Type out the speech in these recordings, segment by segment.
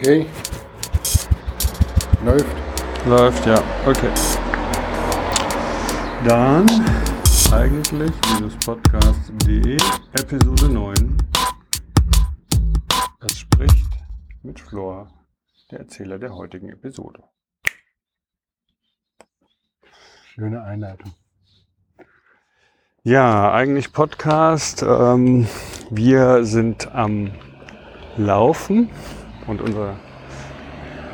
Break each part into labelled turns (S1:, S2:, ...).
S1: Okay. Läuft.
S2: Läuft, ja. Okay. Dann eigentlich podcast.de Episode 9. Das spricht mit Flor, der Erzähler der heutigen Episode.
S1: Schöne Einleitung.
S2: Ja, eigentlich Podcast. Ähm, wir sind am Laufen und unser,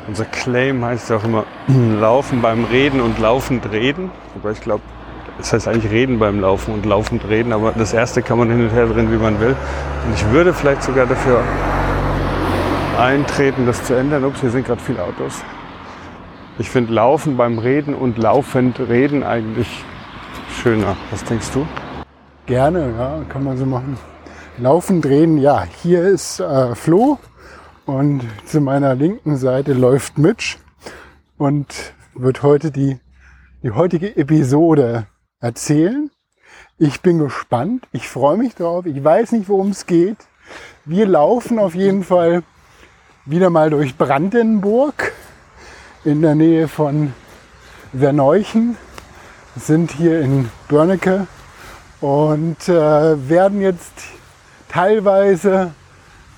S2: unser Claim heißt ja auch immer Laufen beim Reden und laufend reden. Wobei ich glaube, es heißt eigentlich Reden beim Laufen und laufend reden, aber das erste kann man hin und her drehen, wie man will. Und ich würde vielleicht sogar dafür eintreten, das zu ändern. Ups, hier sind gerade viele Autos. Ich finde Laufen beim Reden und laufend reden eigentlich schöner. Was denkst du?
S1: Gerne, ja, kann man so machen. Laufen, drehen, ja. Hier ist äh, Flo und zu meiner linken Seite läuft Mitch und wird heute die, die heutige Episode erzählen. Ich bin gespannt, ich freue mich drauf, ich weiß nicht, worum es geht. Wir laufen auf jeden Fall wieder mal durch Brandenburg in der Nähe von Verneuchen, sind hier in Börnecke und äh, werden jetzt teilweise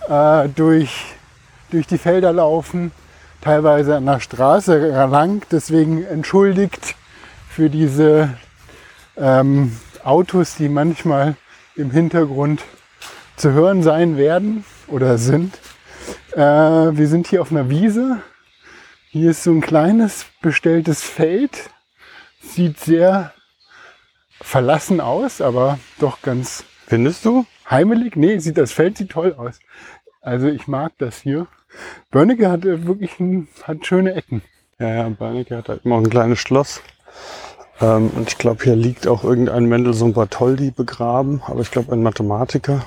S1: äh, durch, durch die Felder laufen, teilweise an der Straße lang. Deswegen entschuldigt für diese ähm, Autos, die manchmal im Hintergrund zu hören sein werden oder sind. Äh, wir sind hier auf einer Wiese. Hier ist so ein kleines bestelltes Feld. Sieht sehr verlassen aus, aber doch ganz.
S2: Findest du?
S1: Heimelig? Nee, sieht, das Feld sieht toll aus. Also ich mag das hier. Börnecke hat äh, wirklich ein, hat schöne Ecken.
S2: Ja, ja, Börnecke hat halt immer auch ein kleines Schloss. Ähm, und ich glaube, hier liegt auch irgendein Mendelssohn Bartholdy begraben, aber ich glaube ein Mathematiker,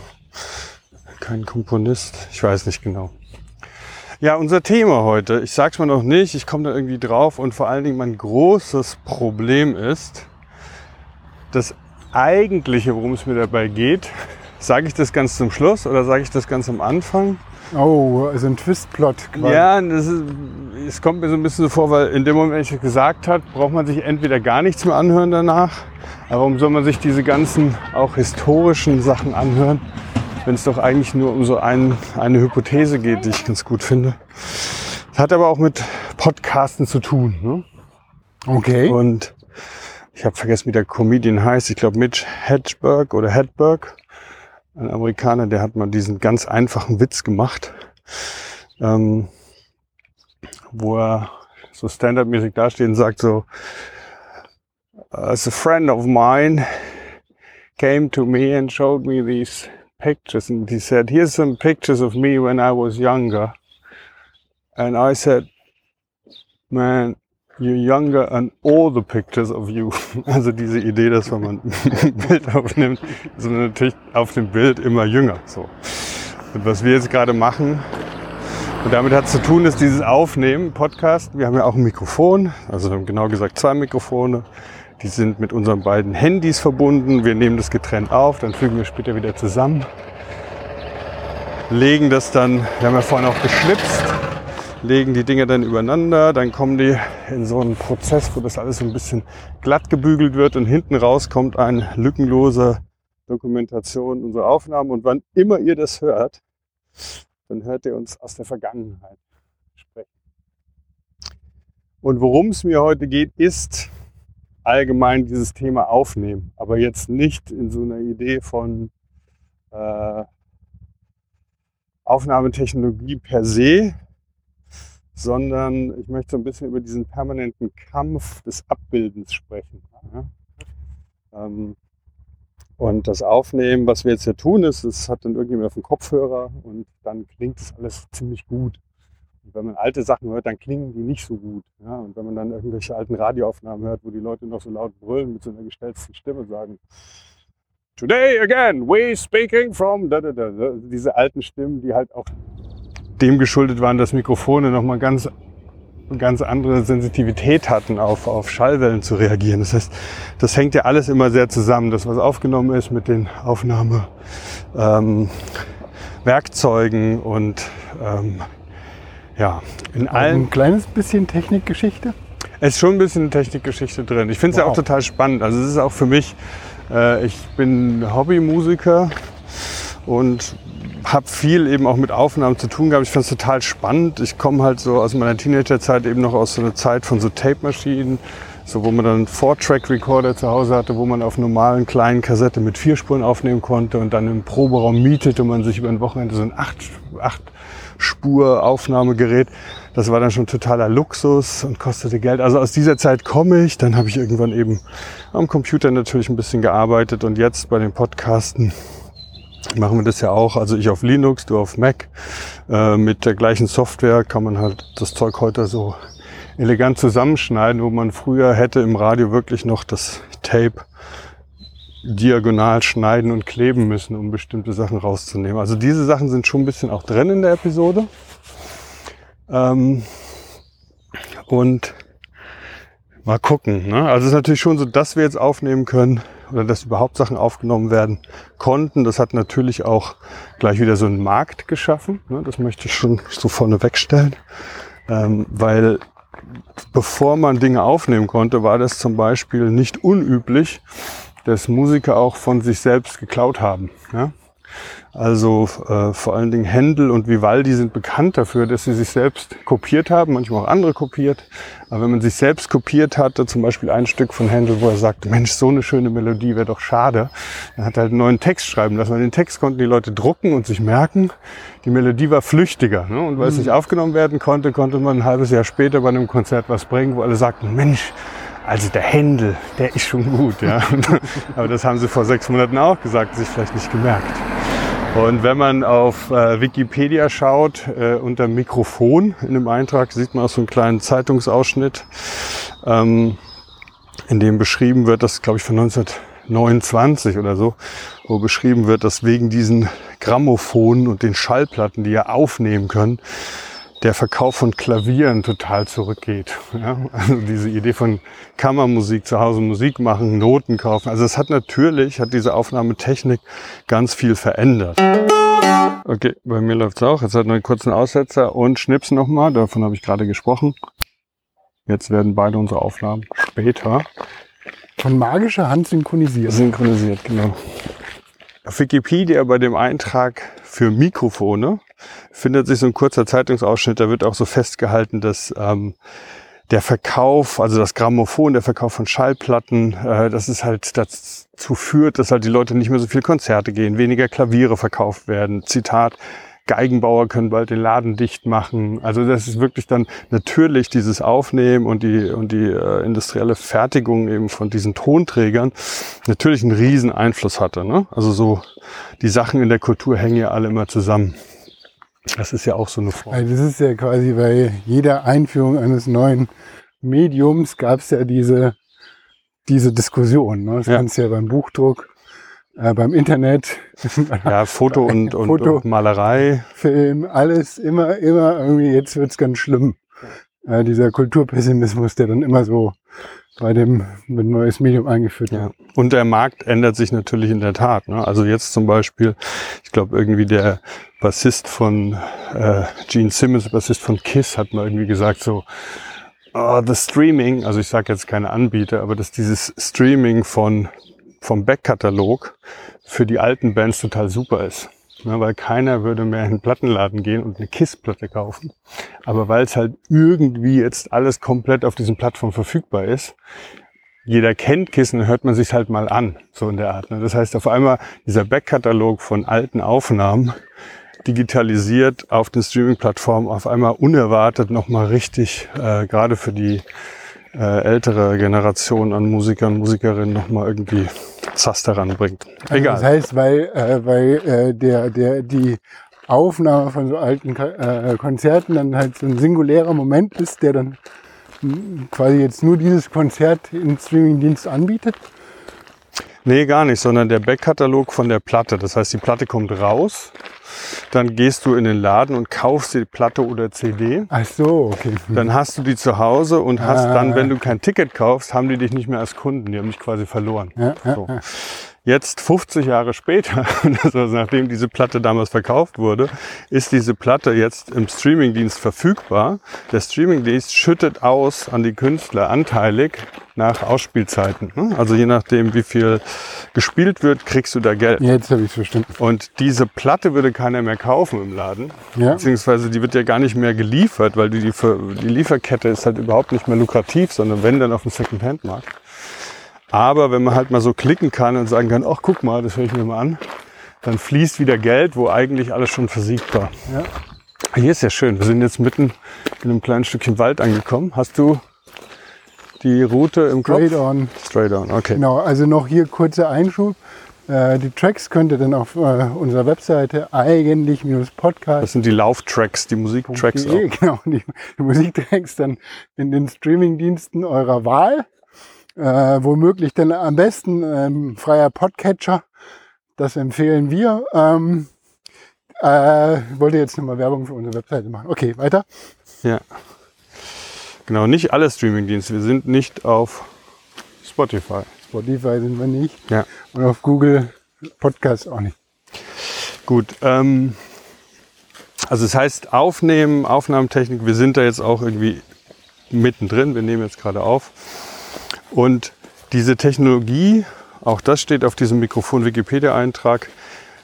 S2: kein Komponist, ich weiß nicht genau. Ja, unser Thema heute, ich sag's mal noch nicht, ich komme da irgendwie drauf und vor allen Dingen mein großes Problem ist, das eigentliche, worum es mir dabei geht, sage ich das ganz zum Schluss oder sage ich das ganz am Anfang?
S1: Oh, also ein Twistplot
S2: quasi. Ja, das ist, es kommt mir so ein bisschen so vor, weil in dem Moment, wenn ich das gesagt habe, braucht man sich entweder gar nichts mehr anhören danach. Aber warum soll man sich diese ganzen auch historischen Sachen anhören, wenn es doch eigentlich nur um so ein, eine Hypothese geht, die ich ganz gut finde. Das hat aber auch mit Podcasten zu tun. Ne?
S1: Okay.
S2: Und ich habe vergessen, wie der Comedian heißt. Ich glaube Mitch Hedberg oder Hedberg ein Amerikaner, der hat mal diesen ganz einfachen Witz gemacht, ähm, wo er so Stand-up-mäßig dasteht und sagt so, as a friend of mine came to me and showed me these pictures and he said, here's some pictures of me when I was younger. And I said, man, you're younger and all the pictures of you. Also diese Idee, dass wenn man ein Bild aufnimmt, ist man natürlich auf dem Bild immer jünger. So. Und was wir jetzt gerade machen, und damit hat es zu tun, ist dieses Aufnehmen, Podcast. Wir haben ja auch ein Mikrofon, also genau gesagt zwei Mikrofone. Die sind mit unseren beiden Handys verbunden. Wir nehmen das getrennt auf, dann fügen wir später wieder zusammen. Legen das dann, wir haben ja vorhin auch geschnipst, legen die Dinge dann übereinander, dann kommen die in so einen Prozess, wo das alles so ein bisschen glatt gebügelt wird und hinten raus kommt eine lückenlose Dokumentation unserer Aufnahmen und wann immer ihr das hört, dann hört ihr uns aus der Vergangenheit sprechen. Und worum es mir heute geht, ist allgemein dieses Thema aufnehmen, aber jetzt nicht in so einer Idee von äh, Aufnahmetechnologie per se, sondern ich möchte so ein bisschen über diesen permanenten Kampf des Abbildens sprechen. Ähm, und das Aufnehmen, was wir jetzt hier tun, ist, es hat dann irgendjemand auf dem Kopfhörer und dann klingt das alles ziemlich gut. Und wenn man alte Sachen hört, dann klingen die nicht so gut. Und wenn man dann irgendwelche alten Radioaufnahmen hört, wo die Leute noch so laut brüllen mit so einer gestellten Stimme sagen, Today again, we speaking from da, da, da, diese alten Stimmen, die halt auch dem geschuldet waren, dass Mikrofone nochmal ganz, ganz andere Sensitivität hatten, auf, auf Schallwellen zu reagieren. Das heißt, das hängt ja alles immer sehr zusammen. Das, was aufgenommen ist mit den Aufnahmewerkzeugen ähm, und ähm, ja, in allen.
S1: Ein kleines bisschen Technikgeschichte.
S2: Es ist schon ein bisschen Technikgeschichte drin. Ich finde es ja auch
S1: Wow.
S2: total spannend. Also es ist auch für mich, äh, ich bin Hobbymusiker und habe viel eben auch mit Aufnahmen zu tun gehabt. Ich finde es total spannend. Ich komme halt so aus meiner Teenagerzeit eben noch aus so einer Zeit von so Tape-Maschinen, so wo man dann einen Four-Track-Recorder zu Hause hatte, wo man auf normalen kleinen Kassette mit vier Spuren aufnehmen konnte und dann im Proberaum mietete man sich über ein Wochenende so ein acht, acht Spur-Aufnahmegerät. Das war dann schon totaler Luxus und kostete Geld. Also aus dieser Zeit komme ich. Dann habe ich irgendwann eben am Computer natürlich ein bisschen gearbeitet und jetzt bei den Podcasten machen wir das ja auch. Also ich auf Linux, du auf Mac. Äh, mit der gleichen Software kann man halt das Zeug heute so elegant zusammenschneiden, wo man früher hätte im Radio wirklich noch das Tape diagonal schneiden und kleben müssen, um bestimmte Sachen rauszunehmen. Also diese Sachen sind schon ein bisschen auch drin in der Episode. Ähm, und mal gucken. Ne? Also es ist natürlich schon so, dass wir jetzt aufnehmen können oder dass überhaupt Sachen aufgenommen werden konnten. Das hat natürlich auch gleich wieder so einen Markt geschaffen. Ne? Das möchte ich schon so vorne wegstellen. Ähm, weil bevor man Dinge aufnehmen konnte, war das zum Beispiel nicht unüblich, dass Musiker auch von sich selbst geklaut haben. Ja? Also äh, vor allen Dingen Händel und Vivaldi sind bekannt dafür, dass sie sich selbst kopiert haben, manchmal auch andere kopiert. Aber wenn man sich selbst kopiert hatte, zum Beispiel ein Stück von Händel, wo er sagt, Mensch, so eine schöne Melodie wäre doch schade, dann hat er halt einen neuen Text schreiben lassen. Und den Text konnten die Leute drucken und sich merken, die Melodie war flüchtiger. Ne? Und weil es nicht aufgenommen werden konnte, konnte man ein halbes Jahr später bei einem Konzert was bringen, wo alle sagten, Mensch, also der Händel, der ist schon gut. Ja? Aber das haben sie vor sechs Monaten auch gesagt, sich vielleicht nicht gemerkt. Und wenn man auf äh, Wikipedia schaut, äh, unter Mikrofon in dem Eintrag, sieht man auch so einen kleinen Zeitungsausschnitt, ähm, in dem beschrieben wird, das glaube ich von 1929 oder so, wo beschrieben wird, dass wegen diesen Grammophone und den Schallplatten, die ja aufnehmen können, der Verkauf von Klavieren total zurückgeht. Ja? Also diese Idee von Kammermusik, zu Hause Musik machen, Noten kaufen. Also es hat natürlich, hat diese Aufnahmetechnik ganz viel verändert. Okay, bei mir läuft's auch. Jetzt hat noch einen kurzen Aussetzer und Schnips nochmal. Davon habe ich gerade gesprochen. Jetzt werden beide unsere Aufnahmen später
S1: Von magischer Hand synchronisiert.
S2: synchronisiert, genau. Auf Wikipedia bei dem Eintrag für Mikrofone findet sich so ein kurzer Zeitungsausschnitt, da wird auch so festgehalten, dass ähm, der Verkauf, also das Grammophon, der Verkauf von Schallplatten, äh, dass es halt dazu führt, dass halt die Leute nicht mehr so viel Konzerte gehen, weniger Klaviere verkauft werden. Zitat, Geigenbauer können bald den Laden dicht machen. Also das ist wirklich dann natürlich dieses Aufnehmen und die, und die äh, industrielle Fertigung eben von diesen Tonträgern natürlich einen riesen Einfluss hatte. Ne? Also so die Sachen in der Kultur hängen ja alle immer zusammen. Das ist ja auch so eine Form.
S1: Also das ist ja quasi bei jeder Einführung eines neuen Mediums gab es ja diese, diese Diskussion. Ne? Das
S2: Ja.
S1: kannst du ja beim Buchdruck, äh, beim Internet,
S2: Ja, Foto und, und,
S1: Foto.
S2: und Malerei.
S1: Film, alles immer, immer irgendwie, jetzt wird's ganz schlimm. Äh, dieser Kulturpessimismus, der dann immer so bei dem mit neues Medium eingeführt
S2: Ja.
S1: wird.
S2: Und der Markt ändert sich natürlich in der Tat. Ne? Also jetzt zum Beispiel, ich glaube irgendwie der Bassist von äh, Gene Simmons, Bassist von Kiss, hat mal irgendwie gesagt so, oh, the Streaming, also ich sage jetzt keine Anbieter, aber dass dieses Streaming von vom Backkatalog für die alten Bands total super ist. Ne, weil keiner würde mehr in den Plattenladen gehen und eine KISS-Platte kaufen. Aber weil es halt irgendwie jetzt alles komplett auf diesen Plattformen verfügbar ist, jeder kennt Kissen, hört man sich halt mal an, so in der Art. Ne? Das heißt, auf einmal dieser Backkatalog von alten Aufnahmen digitalisiert auf den Streaming-Plattformen auf einmal unerwartet nochmal richtig, äh, gerade für die äh, ältere Generation an Musikern, Musikerinnen nochmal irgendwie Zaster ranbringt.
S1: Also
S2: Egal.
S1: Das heißt, weil, äh, weil äh, der, der, die Aufnahme von so alten äh, Konzerten dann halt so ein singulärer Moment ist, der dann mh, quasi jetzt nur dieses Konzert im Streamingdienst anbietet.
S2: Nee, gar nicht, sondern der Backkatalog von der Platte. Das heißt, die Platte kommt raus, dann gehst du in den Laden und kaufst die Platte oder CD.
S1: Ach so, okay.
S2: Dann hast du die zu Hause und hast
S1: Ah.
S2: dann, wenn du kein Ticket kaufst, haben die dich nicht mehr als Kunden. Die haben dich quasi verloren.
S1: Ja, ja,
S2: So.
S1: ja.
S2: Jetzt 50 Jahre später, also nachdem diese Platte damals verkauft wurde, ist diese Platte jetzt im Streamingdienst verfügbar. Der Streamingdienst schüttet aus an die Künstler anteilig nach Ausspielzeiten. ne? Also je nachdem, wie viel gespielt wird, kriegst du da Geld.
S1: Jetzt habe ich es verstanden.
S2: Und diese Platte würde keiner mehr kaufen im Laden.
S1: Ja.
S2: Beziehungsweise die wird ja gar nicht mehr geliefert, weil die, die, die Lieferkette ist halt überhaupt nicht mehr lukrativ, sondern wenn dann auf dem Second-Hand-Markt. Aber wenn man halt mal so klicken kann und sagen kann, ach guck mal, das höre ich mir mal an, dann fließt wieder Geld, wo eigentlich alles schon versiegt war.
S1: Ja.
S2: Hier ist ja schön. Wir sind jetzt mitten in einem kleinen Stückchen Wald angekommen. Hast du die Route im Kopf?
S1: Straight on.
S2: Straight on, okay.
S1: Genau, also noch hier kurzer Einschub. Äh, die Tracks könnt ihr dann auf äh, unserer Webseite eigentlich-podcast.
S2: Das sind die Lauftracks, die Musiktracks auch.
S1: Genau, die, die Musiktracks dann in den Streamingdiensten eurer Wahl. Äh, womöglich dann am besten ähm, freier Podcatcher. Das empfehlen wir. Ähm, äh, wollte jetzt nochmal Werbung für unsere Webseite machen. Okay, weiter.
S2: Ja. Genau, nicht alle Streamingdienste. Wir sind nicht auf Spotify.
S1: Spotify sind wir nicht.
S2: Ja.
S1: Und auf Google Podcast auch nicht.
S2: Gut. Ähm, also es heißt Aufnehmen, Aufnahmetechnik. Wir sind da jetzt auch irgendwie mittendrin. Wir nehmen jetzt gerade auf. Und diese Technologie, auch das steht auf diesem Mikrofon-Wikipedia-Eintrag,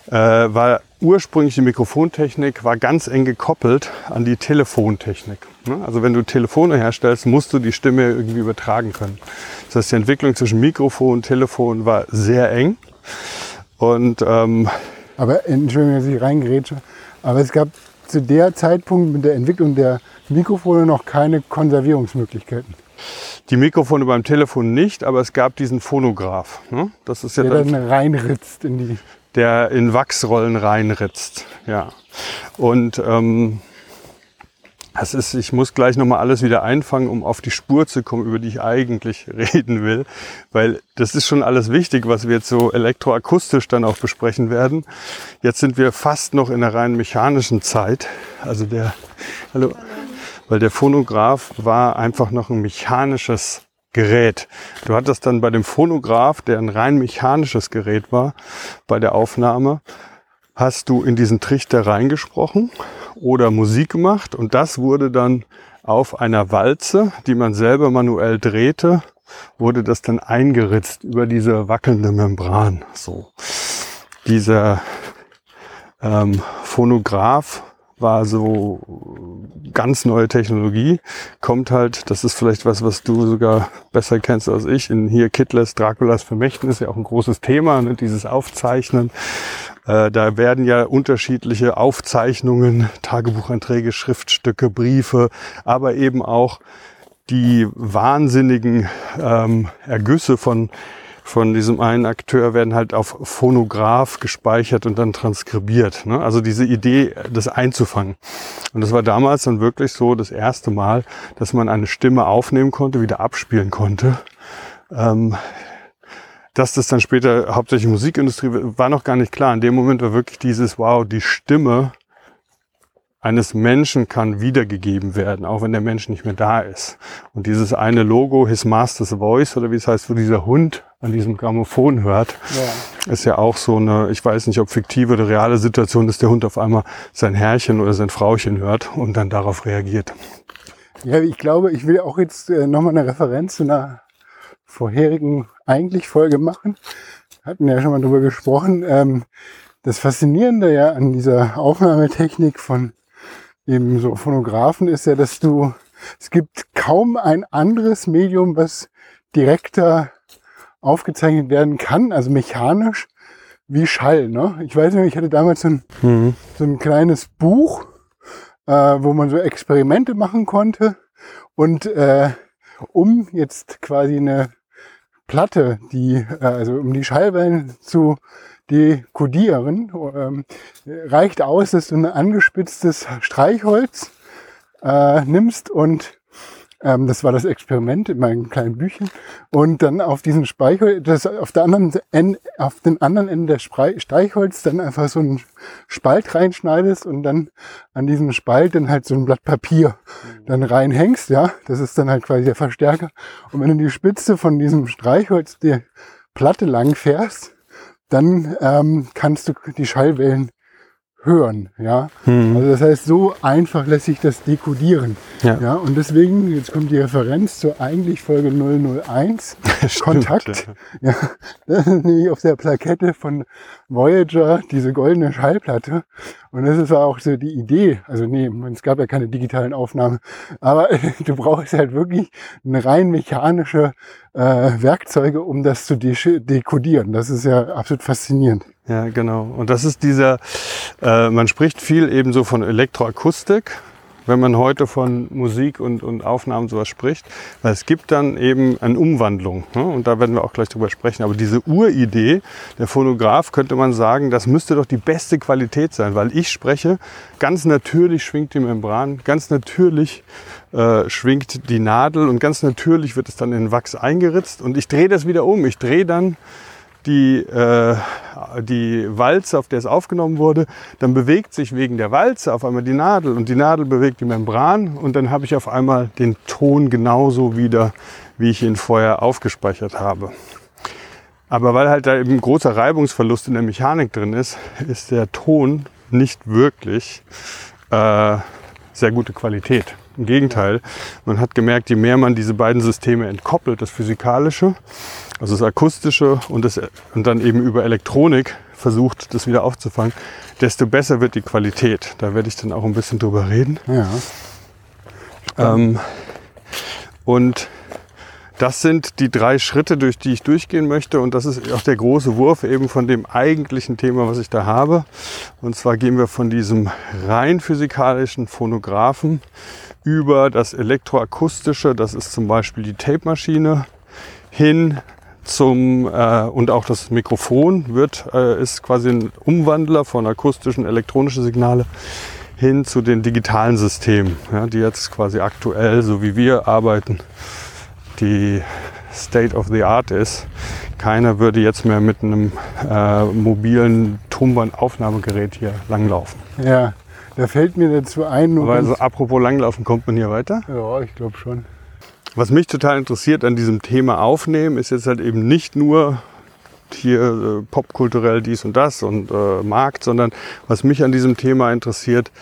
S2: äh, war ursprünglich die Mikrofontechnik, war ganz eng gekoppelt an die Telefontechnik. Ne? Also wenn du Telefone herstellst, musst du die Stimme irgendwie übertragen können. Das heißt, die Entwicklung zwischen Mikrofon und Telefon war sehr eng. Und ähm,
S1: Aber Entschuldigung, dass ich reingrätsche. Aber es gab zu der Zeitpunkt mit der Entwicklung der Mikrofone noch keine Konservierungsmöglichkeiten.
S2: Die Mikrofone beim Telefon nicht, aber es gab diesen Phonograph. Ne? Das ist ja
S1: Der
S2: dann,
S1: dann reinritzt in die.
S2: der in Wachsrollen reinritzt. Ja. Und ähm, das ist, ich muss gleich nochmal alles wieder einfangen, um auf die Spur zu kommen, über die ich eigentlich reden will. Weil das ist schon alles wichtig, was wir jetzt so elektroakustisch dann auch besprechen werden. Jetzt sind wir fast noch in der rein mechanischen Zeit. Also der, hallo, weil der Phonograph war einfach noch ein mechanisches Gerät. Du hattest dann bei dem Phonograph, der ein rein mechanisches Gerät war, bei der Aufnahme, hast du in diesen Trichter reingesprochen oder Musik gemacht und das wurde dann auf einer Walze, die man selber manuell drehte, wurde das dann eingeritzt über diese wackelnde Membran. So. Dieser ähm, Phonograph war so ganz neue Technologie. Kommt halt, das ist vielleicht was, was du sogar besser kennst als ich, in hier Kittlers Draculas Vermächtnis, ja auch ein großes Thema, ne, dieses Aufzeichnen. Äh, da werden ja unterschiedliche Aufzeichnungen, Tagebucheinträge, Schriftstücke, Briefe, aber eben auch die wahnsinnigen ähm, Ergüsse von von diesem einen Akteur werden halt auf Phonograph gespeichert und dann transkribiert. Ne? Also diese Idee, das einzufangen. Und das war damals dann wirklich so das erste Mal, dass man eine Stimme aufnehmen konnte, wieder abspielen konnte. Ähm, dass das dann später hauptsächlich Musikindustrie war noch gar nicht klar. In dem Moment war wirklich dieses, wow, die Stimme eines Menschen kann wiedergegeben werden, auch wenn der Mensch nicht mehr da ist. Und dieses eine Logo, His Master's Voice, oder wie es heißt, wo dieser Hund an diesem Grammophon hört,
S1: Ja.
S2: ist ja auch so eine, ich weiß nicht, ob fiktive oder reale Situation, dass der Hund auf einmal sein Herrchen oder sein Frauchen hört und dann darauf reagiert.
S1: Ja, ich glaube, ich will auch jetzt äh, nochmal eine Referenz zu einer vorherigen eigentlich Folge machen. Hatten ja schon mal drüber gesprochen. Ähm, das Faszinierende ja an dieser Aufnahmetechnik von eben so Phonographen ist ja, dass du, es gibt kaum ein anderes Medium, was direkter aufgezeichnet werden kann, also mechanisch, wie Schall. Ne? Ich weiß nicht, ich hatte damals so ein, so ein kleines Buch, äh, wo man so Experimente machen konnte. Und äh, um jetzt quasi eine Platte, die, äh, also um die Schallwellen zu dekodieren, ähm, reicht aus, dass du ein angespitztes Streichholz äh, nimmst und ähm, das war das Experiment in meinem kleinen Büchchen. Und dann auf diesen Streichholz, das auf der anderen Ende, auf den anderen Ende des Streichholz dann einfach so einen Spalt reinschneidest und dann an diesem Spalt dann halt so ein Blatt Papier dann reinhängst, ja. Das ist dann halt quasi der Verstärker. Und wenn du die Spitze von diesem Streichholz die Platte lang fährst, dann ähm, kannst du die Schallwellen hören. Ja,
S2: Mhm.
S1: also das heißt, so einfach lässt sich das dekodieren.
S2: Ja.
S1: Ja, und deswegen, jetzt kommt die Referenz zur eigentlich Folge 001.
S2: Stimmt,
S1: Kontakt.
S2: ja.
S1: Ja, das ist nämlich auf der Plakette von Voyager diese goldene Schallplatte. Und das ist auch so die Idee. Also nee, es gab ja keine digitalen Aufnahmen. Aber du brauchst halt wirklich eine rein mechanische äh, Werkzeuge, um das zu de dekodieren. Das ist ja absolut faszinierend.
S2: Ja, genau. Und das ist dieser, äh, man spricht viel eben so von Elektroakustik, wenn man heute von Musik und, und Aufnahmen sowas spricht, weil es gibt dann eben eine Umwandlung. Ne? Und da werden wir auch gleich drüber sprechen. Aber diese Uridee, der Phonograph, könnte man sagen, das müsste doch die beste Qualität sein, weil ich spreche, ganz natürlich schwingt die Membran, ganz natürlich äh, schwingt die Nadel und ganz natürlich wird es dann in Wachs eingeritzt und ich drehe das wieder um. Ich drehe dann die, äh, die Walze, auf der es aufgenommen wurde, dann bewegt sich wegen der Walze auf einmal die Nadel und die Nadel bewegt die Membran und dann habe ich auf einmal den Ton genauso wieder, wie ich ihn vorher aufgespeichert habe. Aber weil halt da eben großer Reibungsverlust in der Mechanik drin ist, ist der Ton nicht wirklich äh, sehr gute Qualität. Im Gegenteil, man hat gemerkt, je mehr man diese beiden Systeme entkoppelt, das Physikalische, also das Akustische und, das, und dann eben über Elektronik versucht, das wieder aufzufangen, desto besser wird die Qualität. Da werde ich dann auch ein bisschen drüber reden.
S1: Ja.
S2: Ähm, und das sind die drei Schritte, durch die ich durchgehen möchte. Und das ist auch der große Wurf eben von dem eigentlichen Thema, was ich da habe. Und zwar gehen wir von diesem rein physikalischen Phonographen über das elektroakustische, das ist zum Beispiel die Tape-Maschine, hin zum äh, und auch das Mikrofon wird äh, ist quasi ein Umwandler von akustischen elektronische Signale hin zu den digitalen Systemen, ja, die jetzt quasi aktuell, so wie wir arbeiten, die State of the Art ist. Keiner würde jetzt mehr mit einem äh, mobilen Tonbandaufnahmegerät hier langlaufen.
S1: Ja, da fällt mir dazu ein,
S2: Aber also apropos langlaufen, kommt man hier weiter?
S1: ja, ich glaube schon.
S2: Was mich total interessiert an diesem Thema Aufnehmen, ist jetzt halt eben nicht nur hier äh, popkulturell dies und das und äh, Markt, sondern was mich an diesem Thema interessiert,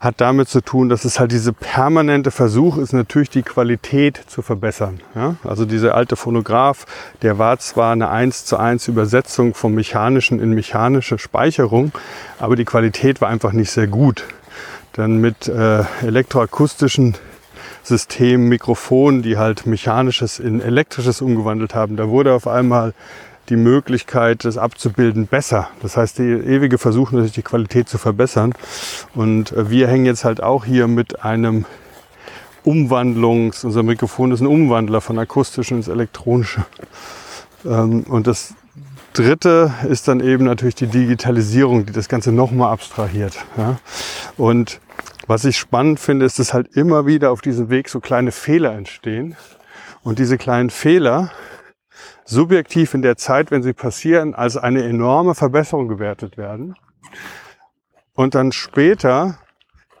S2: hat damit zu tun, dass es halt diese permanente Versuch ist, natürlich die Qualität zu verbessern. Ja? Also dieser alte Phonograph, der war zwar eine 1 zu 1 Übersetzung vom mechanischen in mechanische Speicherung, aber die Qualität war einfach nicht sehr gut. Dann mit äh, elektroakustischen Systemen, Mikrofonen, die halt mechanisches in elektrisches umgewandelt haben, da wurde auf einmal die Möglichkeit, das abzubilden, besser. Das heißt, die ewige Versuch natürlich die Qualität zu verbessern. Und äh, wir hängen jetzt halt auch hier mit einem Umwandlungs, unser Mikrofon ist ein Umwandler von akustischen ins elektronische. Ähm, Und das dritte ist dann eben natürlich die Digitalisierung, die das Ganze nochmal abstrahiert. Ja? Und was ich spannend finde, ist, dass halt immer wieder auf diesem Weg so kleine Fehler entstehen. Und diese kleinen Fehler subjektiv in der Zeit, wenn sie passieren, als eine enorme Verbesserung gewertet werden. Und dann später,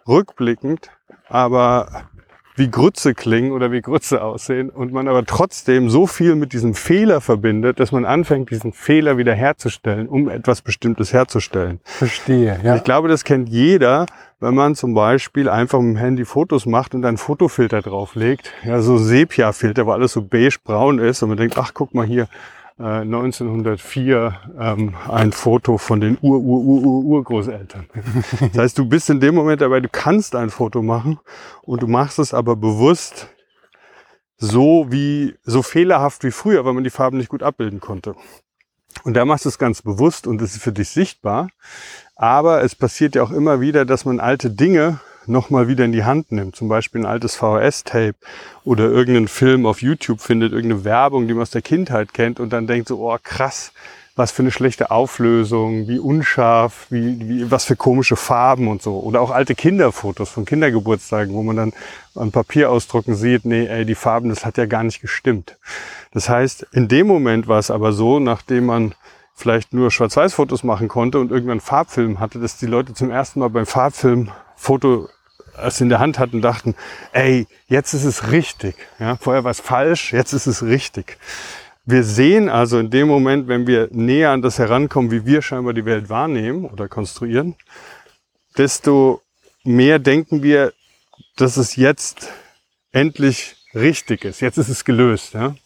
S2: rückblickend, aber wie Grütze klingen oder wie Grütze aussehen und man aber trotzdem so viel mit diesem Fehler verbindet, dass man anfängt, diesen Fehler wieder herzustellen, um etwas Bestimmtes herzustellen.
S1: Verstehe, ja.
S2: Ich glaube, das kennt jeder, wenn man zum Beispiel einfach mit dem Handy Fotos macht und einen Fotofilter drauflegt. Ja, so Sepia-Filter, wo alles so beige-braun ist und man denkt, ach, guck mal hier, äh, 1904 ähm, ein Foto von den Ur-Ur-Ur-Urgroßeltern. Das heißt, du bist in dem Moment dabei, du kannst ein Foto machen und du machst es aber bewusst so wie, so fehlerhaft wie früher, weil man die Farben nicht gut abbilden konnte. Und da machst du es ganz bewusst und es ist für dich sichtbar. Aber es passiert ja auch immer wieder, dass man alte Dinge nochmal wieder in die Hand nimmt. Zum Beispiel ein altes VHS-Tape oder irgendeinen Film auf YouTube findet, irgendeine Werbung, die man aus der Kindheit kennt und dann denkt so, oh krass, was für eine schlechte Auflösung, wie unscharf, wie, wie, was für komische Farben und so. Oder auch alte Kinderfotos von Kindergeburtstagen, wo man dann an Papier ausdrucken sieht, nee, ey, die Farben, das hat ja gar nicht gestimmt. Das heißt, in dem Moment war es aber so, nachdem man vielleicht nur Schwarz-Weiß-Fotos machen konnte und irgendwann Farbfilm hatte, dass die Leute zum ersten Mal beim Farbfilm Foto es in der Hand hatten, dachten, ey, jetzt ist es richtig. Ja, vorher war es falsch, jetzt ist es richtig. wir sehen also in dem Moment, wenn wir näher an das herankommen, wie wir scheinbar die Welt wahrnehmen oder konstruieren, desto mehr denken wir, dass es jetzt endlich richtig ist. Jetzt ist es gelöst. Ja?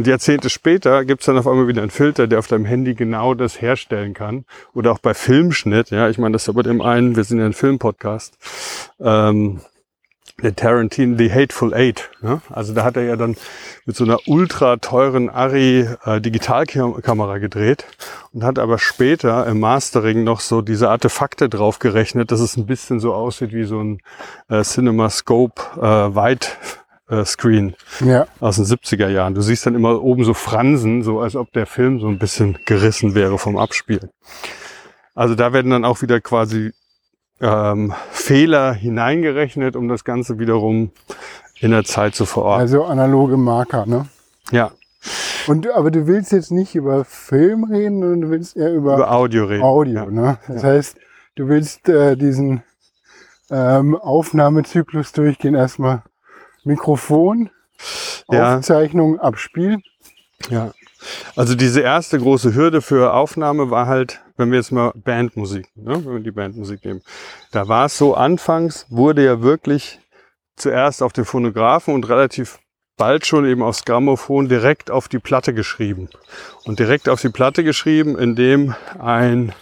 S2: Und Jahrzehnte später gibt's dann auf einmal wieder einen Filter, der auf deinem Handy genau das herstellen kann. Oder auch bei Filmschnitt. Ja, ich meine, das ist aber dem einen, wir sind ja ein Filmpodcast. Ähm, der Tarantino, The Hateful Eight. Ne? Also da hat er ja dann mit so einer ultra teuren Arri äh, Digitalkamera gedreht und hat aber später im Mastering noch so diese Artefakte drauf gerechnet, dass es ein bisschen so aussieht wie so ein äh, CinemaScope äh, Weit Screen
S1: Ja.
S2: aus den 70er Jahren. Du siehst dann immer oben so Fransen, so als ob der Film so ein bisschen gerissen wäre vom Abspielen. Also da werden dann auch wieder quasi ähm, Fehler hineingerechnet, um das Ganze wiederum in der Zeit zu verorten.
S1: Also analoge Marker, ne?
S2: ja,
S1: Und, aber du willst jetzt nicht über Film reden, sondern du willst eher über,
S2: über Audio reden.
S1: Audio,
S2: Ja.
S1: ne? Das heißt, du willst äh, diesen ähm, Aufnahmezyklus durchgehen. Erstmal Mikrofon,
S2: Ja.
S1: Aufzeichnung, abspielen.
S2: Ja. Also diese erste große Hürde für Aufnahme war halt, wenn wir jetzt mal Bandmusik, ne, wenn wir die Bandmusik nehmen. Da war es so, anfangs wurde ja wirklich zuerst auf den Phonographen und relativ bald schon eben aufs Grammophon direkt auf die Platte geschrieben. Und direkt auf die Platte geschrieben, indem ein,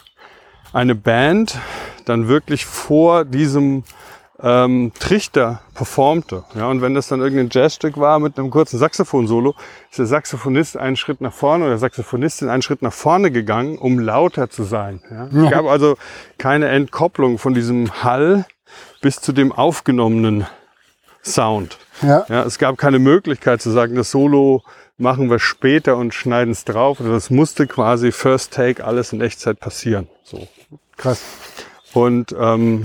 S2: eine Band dann wirklich vor diesem ähm, Trichter performte. Ja, und wenn das dann irgendein Jazzstück war mit einem kurzen Saxophon-Solo, ist der Saxophonist einen Schritt nach vorne oder der Saxophonistin einen Schritt nach vorne gegangen, um lauter zu sein. Ja. Es gab also keine Entkopplung von diesem Hall bis zu dem aufgenommenen Sound.
S1: Ja,
S2: Ja, es gab keine Möglichkeit zu sagen, das Solo machen wir später und schneiden es drauf. Also Das musste quasi First Take alles in Echtzeit passieren. So.
S1: krass.
S2: Und ähm,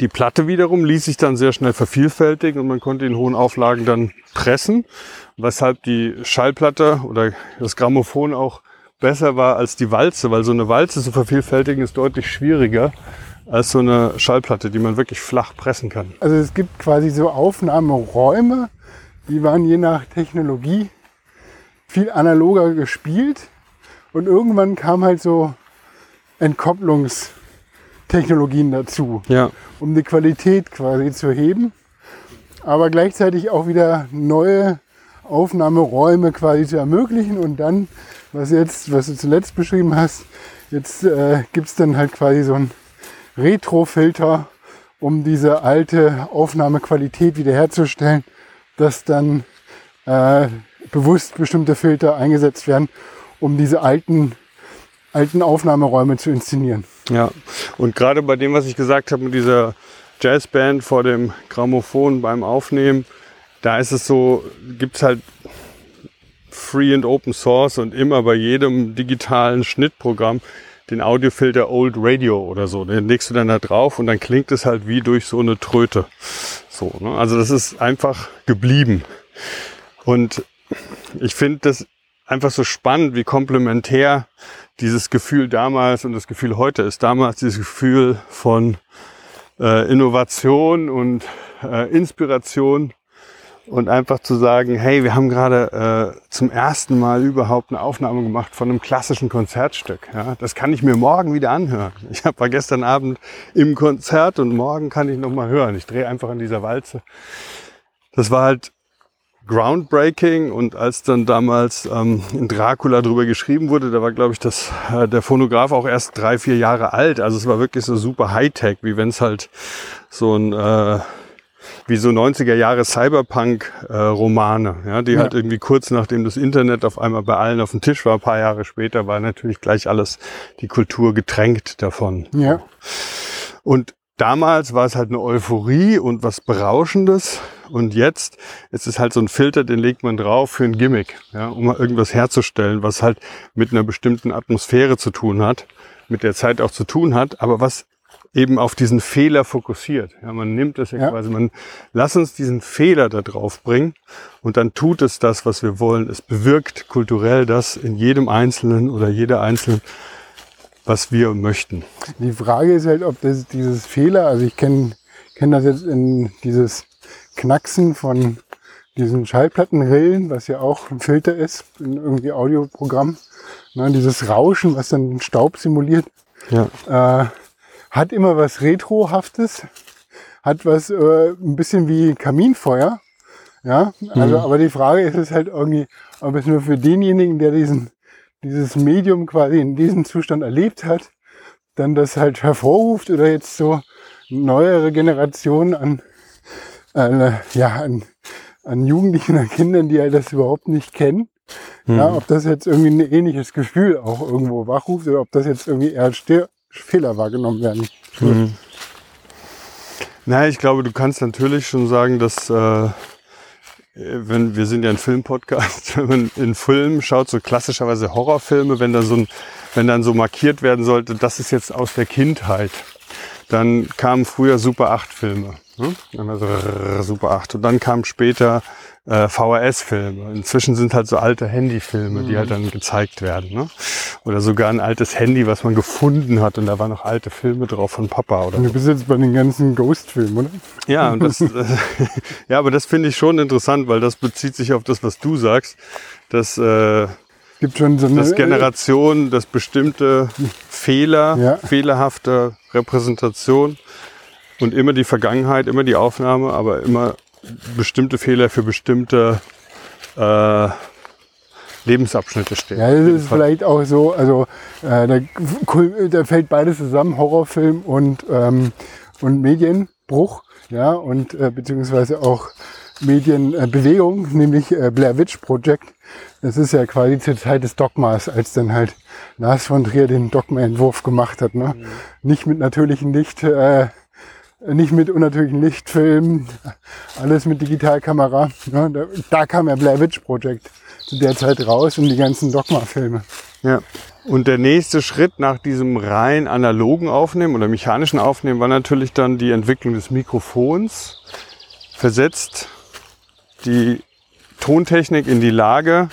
S2: die Platte wiederum ließ sich dann sehr schnell vervielfältigen und man konnte in hohen Auflagen dann pressen, weshalb die Schallplatte oder das Grammophon auch besser war als die Walze, weil so eine Walze zu vervielfältigen ist deutlich schwieriger als so eine Schallplatte, die man wirklich flach pressen kann.
S1: Also es gibt quasi so Aufnahmeräume, die waren je nach Technologie viel analoger gespielt. Und irgendwann kam halt so Entkopplungstechnologien dazu,
S2: Ja,
S1: um die Qualität quasi zu heben, aber gleichzeitig auch wieder neue Aufnahmeräume quasi zu ermöglichen. Und dann, was jetzt, was du zuletzt beschrieben hast, jetzt äh, gibt es dann halt quasi so ein Retrofilter, um diese alte Aufnahmequalität wiederherzustellen, dass dann äh, bewusst bestimmte Filter eingesetzt werden, um diese alten, alten Aufnahmeräume zu inszenieren.
S2: ja. Und gerade bei dem, was ich gesagt habe mit dieser Jazzband vor dem Grammophon beim Aufnehmen, da ist es so, gibt's halt Free and Open Source und immer bei jedem digitalen Schnittprogramm den Audiofilter Old Radio oder so. Den legst du dann da drauf und dann klingt es halt wie durch so eine Tröte. So, ne? Also das ist einfach geblieben. Und ich finde das einfach so spannend, wie komplementär dieses Gefühl damals und das Gefühl heute ist. Damals dieses Gefühl von äh, Innovation und äh, Inspiration und einfach zu sagen, hey, wir haben gerade äh, zum ersten Mal überhaupt eine Aufnahme gemacht von einem klassischen Konzertstück. Ja, das kann ich mir morgen wieder anhören. Ich war gestern Abend im Konzert und morgen kann ich noch mal hören. Ich drehe einfach an dieser Walze. Das war halt groundbreaking und als dann damals ähm, in Dracula drüber geschrieben wurde, da war glaube ich das äh, der Phonograph auch erst drei vier Jahre alt. Also es war wirklich so super Hightech, wie wenn es halt so ein äh, wie so 90er Jahre Cyberpunk-Romane, ja, die
S1: Ja.
S2: halt irgendwie kurz nachdem das Internet auf einmal bei allen auf dem Tisch war, ein paar Jahre später, war natürlich gleich alles die Kultur getränkt davon.
S1: Ja,
S2: Und damals war es halt eine Euphorie und was Berauschendes. Und jetzt ist es halt so ein Filter, den legt man drauf für ein Gimmick, ja, um mal irgendwas herzustellen, was halt mit einer bestimmten Atmosphäre zu tun hat, mit der Zeit auch zu tun hat, aber was eben auf diesen Fehler fokussiert. Ja, man nimmt das ja,
S1: Ja.
S2: quasi, man lass uns diesen Fehler da drauf bringen und dann tut es das, was wir wollen. Es bewirkt kulturell das in jedem Einzelnen oder jeder Einzelnen, was wir möchten.
S1: die Frage ist halt, ob das, dieses Fehler, also ich kenne kenn das jetzt in dieses Knacksen von diesen Schallplattenrillen, was ja auch ein Filter ist, in irgendwie Audioprogramm. Ne, dieses Rauschen, was dann den Staub simuliert,
S2: Ja.
S1: äh, hat immer was Retrohaftes, hat was äh, ein bisschen wie Kaminfeuer. Ja, also, aber die Frage ist es halt irgendwie, ob es nur für denjenigen, der diesen, dieses Medium quasi in diesem Zustand erlebt hat, dann das halt hervorruft oder jetzt so neuere Generationen an, äh, ja, an, an Jugendlichen, an Kindern, die halt das überhaupt nicht kennen. Ja, ob das jetzt irgendwie ein ähnliches Gefühl auch irgendwo wachruft oder ob das jetzt irgendwie eher als Fehler wahrgenommen werden.
S2: Mhm. Naja, ich glaube, du kannst natürlich schon sagen, dass äh, wenn wir sind ja ein Filmpodcast, wenn man in Filmen schaut, so klassischerweise Horrorfilme, wenn da so ein, wenn dann so markiert werden sollte, das ist jetzt aus der Kindheit, dann kamen früher Super 8 Filme. Ne? Super 8 und dann kamen später äh, VHS-Filme. Inzwischen sind halt so alte Handyfilme, die halt dann gezeigt werden. Ne? Oder sogar ein altes Handy, was man gefunden hat und da waren noch alte Filme drauf von Papa oder
S1: du bist jetzt bei den ganzen Ghost-Filmen, oder?
S2: Ja, und das, ja, aber das finde ich schon interessant, weil das bezieht sich auf das, was du sagst, dass, äh,
S1: Gibt schon so eine.
S2: dass Generation, dass bestimmte Fehler,
S1: Ja.
S2: fehlerhafte Repräsentation und immer die Vergangenheit, immer die Aufnahme, aber immer bestimmte Fehler für bestimmte äh, Lebensabschnitte stehen.
S1: Ja, das ist vielleicht auch so, also äh, da, da fällt beides zusammen, Horrorfilm und, ähm, und Medienbruch, ja, und äh, beziehungsweise auch Medienbewegung, nämlich äh, Blair Witch Project. Das ist ja quasi zur Zeit des Dogmas, als dann halt Lars von Trier den Dogma-Entwurf gemacht hat. Ne? Nicht mit natürlichem Licht, äh, nicht mit unnatürlichen Lichtfilmen, alles mit Digitalkamera. Ne? Da, da kam ja Blair Witch Project zu der Zeit raus und die ganzen Dogma-Filme.
S2: Ja. Und der nächste Schritt nach diesem rein analogen Aufnehmen oder mechanischen Aufnehmen war natürlich dann die Entwicklung des Mikrofons. Versetzt die Tontechnik in die Lage,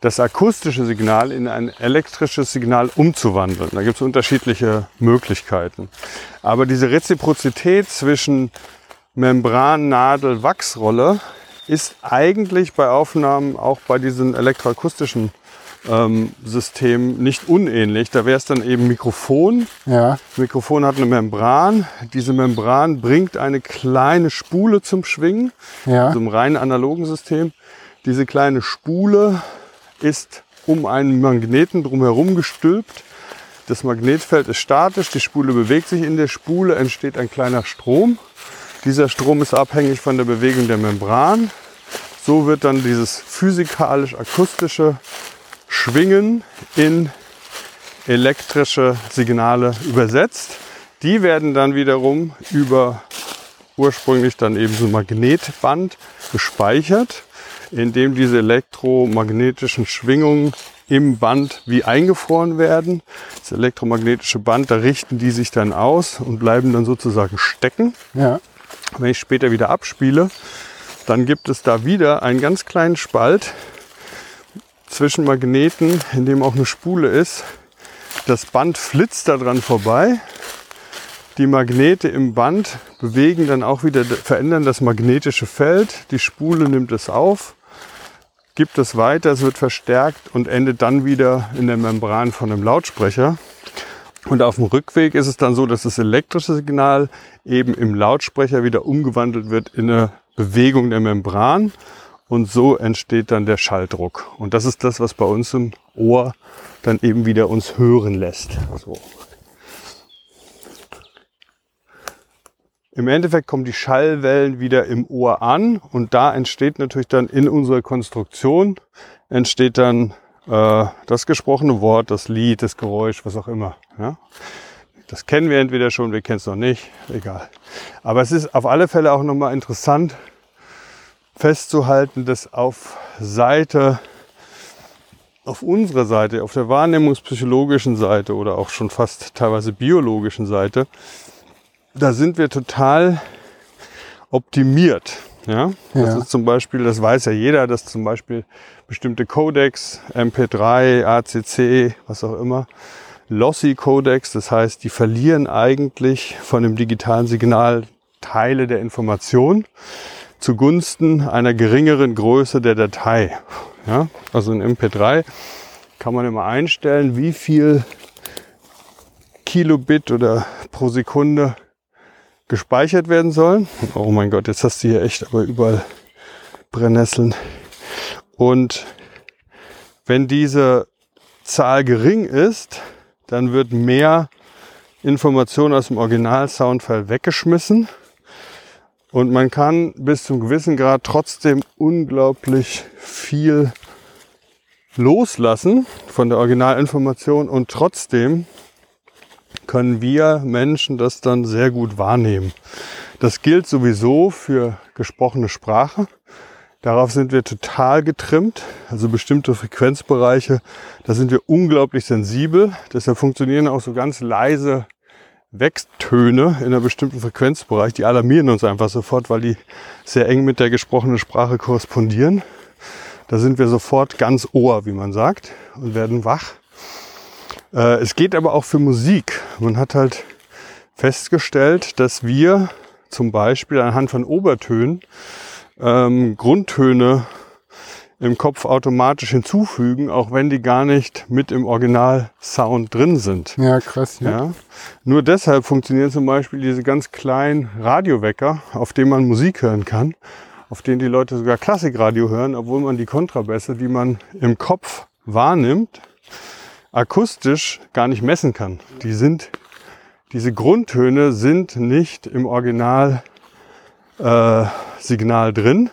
S2: das akustische Signal in ein elektrisches Signal umzuwandeln. Da gibt es unterschiedliche Möglichkeiten. Aber diese Reziprozität zwischen Membran, Nadel, Wachsrolle ist eigentlich bei Aufnahmen auch bei diesen elektroakustischen ähm, Systemen nicht unähnlich. Da wäre es dann eben Mikrofon.
S1: Ja,
S2: Das Mikrofon hat eine Membran. Diese Membran bringt eine kleine Spule zum Schwingen,
S1: ja.
S2: so im rein analogen System. Diese kleine Spule ist um einen Magneten drumherum gestülpt. Das Magnetfeld ist statisch, die Spule bewegt sich. In der Spule entsteht ein kleiner Strom. Dieser Strom ist abhängig von der Bewegung der Membran. So wird dann dieses physikalisch-akustische Schwingen in elektrische Signale übersetzt. Die werden dann wiederum über ursprünglich dann eben so ein Magnetband gespeichert, in dem diese elektromagnetischen Schwingungen im Band wie eingefroren werden. Das elektromagnetische Band, da richten die sich dann aus und bleiben dann sozusagen stecken.
S1: Ja,
S2: Wenn ich später wieder abspiele, dann gibt es da wieder einen ganz kleinen Spalt zwischen Magneten, in dem auch eine Spule ist. Das Band flitzt da dran vorbei. Die Magnete im Band bewegen dann auch wieder, verändern das magnetische Feld. Die Spule nimmt es auf, gibt es weiter, es wird verstärkt und endet dann wieder in der Membran von einem Lautsprecher. Und auf dem Rückweg ist es dann so, dass das elektrische Signal eben im Lautsprecher wieder umgewandelt wird in eine Bewegung der Membran. Und so entsteht dann der Schalldruck. Und das ist das, was bei uns im Ohr dann eben wieder uns hören lässt. So. Im Endeffekt kommen die Schallwellen wieder im Ohr an und da entsteht natürlich dann in unserer Konstruktion entsteht dann äh, das gesprochene Wort, das Lied, das Geräusch, was auch immer. Ja? Das kennen wir entweder schon, wir kennen es noch nicht, egal. Aber es ist auf alle Fälle auch nochmal interessant festzuhalten, dass auf Seite, auf unserer Seite, auf der wahrnehmungspsychologischen Seite oder auch schon fast teilweise biologischen Seite, da sind wir total optimiert. Ja? Das
S1: Ja.
S2: ist zum Beispiel, das weiß ja jeder, dass zum Beispiel bestimmte Codecs, MP3, ACC, was auch immer, Lossy Codecs, das heißt, die verlieren eigentlich von dem digitalen Signal Teile der Information. zugunsten einer geringeren Größe der Datei. Ja, also in MP3 kann man immer einstellen, wie viel Kilobit oder pro Sekunde gespeichert werden sollen. Oh mein Gott, jetzt hast du hier echt aber überall Brennnesseln. Und wenn diese Zahl gering ist, dann wird mehr Information aus dem Original-Soundfile weggeschmissen. Und man kann bis zum gewissen Grad trotzdem unglaublich viel loslassen von der Originalinformation und trotzdem können wir Menschen das dann sehr gut wahrnehmen. Das gilt sowieso für gesprochene Sprache. Darauf sind wir total getrimmt. Also bestimmte Frequenzbereiche, da sind wir unglaublich sensibel. Deshalb funktionieren auch so ganz leise Wechstöne in einer bestimmten Frequenzbereich. Die alarmieren uns einfach sofort, weil die sehr eng mit der gesprochenen Sprache korrespondieren. Da sind wir sofort ganz ohr, wie man sagt, und werden wach. Äh, es geht aber auch für Musik. Man hat halt festgestellt, dass wir zum Beispiel anhand von Obertönen ähm, Grundtöne im Kopf automatisch hinzufügen, auch wenn die gar nicht mit im Original-Sound drin sind.
S1: Ja, krass. Ja.
S2: Ja. Nur deshalb funktionieren zum Beispiel diese ganz kleinen Radiowecker, auf denen man Musik hören kann, auf denen die Leute sogar Klassikradio hören, obwohl man die Kontrabässe, die man im Kopf wahrnimmt, akustisch gar nicht messen kann. Die sind, diese Grundtöne sind nicht im Original äh, drin.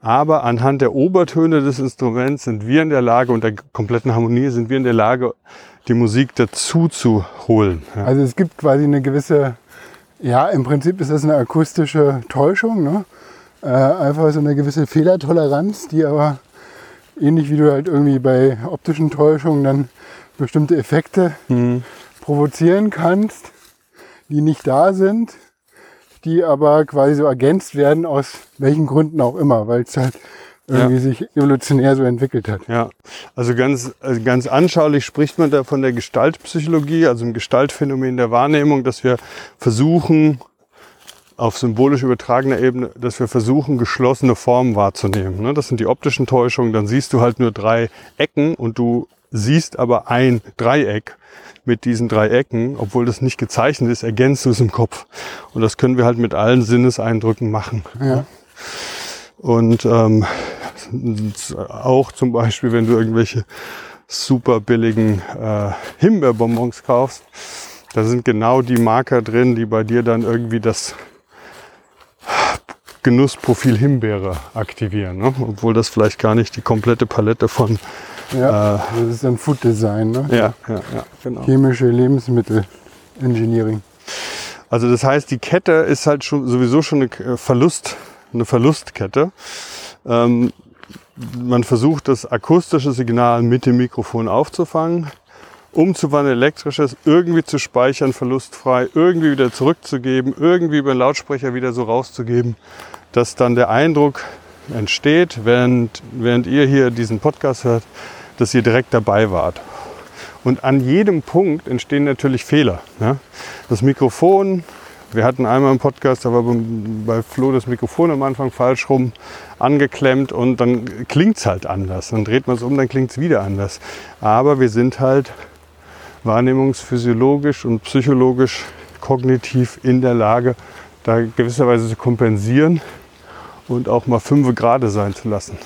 S2: Aber anhand der Obertöne des Instruments sind wir in der Lage und der kompletten Harmonie sind wir in der Lage, die Musik dazu zu holen. Ja.
S1: Also es gibt quasi eine gewisse, ja, im Prinzip ist das eine akustische Täuschung, ne? Äh, einfach so eine gewisse Fehlertoleranz, die aber ähnlich wie du halt irgendwie bei optischen Täuschungen dann bestimmte Effekte
S2: Mhm.
S1: provozieren kannst, die nicht da sind, die aber quasi so ergänzt werden aus welchen Gründen auch immer, weil es halt irgendwie sich evolutionär so entwickelt hat.
S2: Ja, also ganz, also ganz anschaulich spricht man da von der Gestaltpsychologie, also im Gestaltphänomen der Wahrnehmung, dass wir versuchen, auf symbolisch übertragener Ebene, dass wir versuchen, geschlossene Formen wahrzunehmen. ne? Das sind die optischen Täuschungen. Dann siehst du halt nur drei Ecken und du siehst aber ein Dreieck mit diesen drei Ecken, obwohl das nicht gezeichnet ist, ergänzt du es im Kopf. Und das können wir halt mit allen Sinneseindrücken machen.
S1: Ja.
S2: Und ähm, auch zum Beispiel, wenn du irgendwelche super billigen äh, Himbeerbonbons kaufst, da sind genau die Marker drin, die bei dir dann irgendwie das Genussprofil Himbeere aktivieren. Ne? Obwohl das vielleicht gar nicht die komplette Palette von
S1: Ja, das ist dann Food Design, ne?
S2: ja, ja, ja, genau.
S1: chemische Lebensmittel Engineering.
S2: Also das heißt, die Kette ist halt schon sowieso schon eine K- Verlust, eine Verlustkette. Ähm, man versucht das akustische Signal mit dem Mikrofon aufzufangen, umzuwandeln elektrisches, irgendwie zu speichern, verlustfrei, irgendwie wieder zurückzugeben, irgendwie über den Lautsprecher wieder so rauszugeben, dass dann der Eindruck entsteht, während, während ihr hier diesen Podcast hört, dass ihr direkt dabei wart. Und an jedem Punkt entstehen natürlich Fehler. Ja? Das Mikrofon, wir hatten einmal im Podcast, da war bei Flo das Mikrofon am Anfang falsch rum angeklemmt und dann klingt es halt anders. Dann dreht man es um, dann klingt es wieder anders. Aber wir sind halt wahrnehmungsphysiologisch und psychologisch kognitiv in der Lage, da gewisserweise zu kompensieren und auch mal fünf Grade sein zu lassen.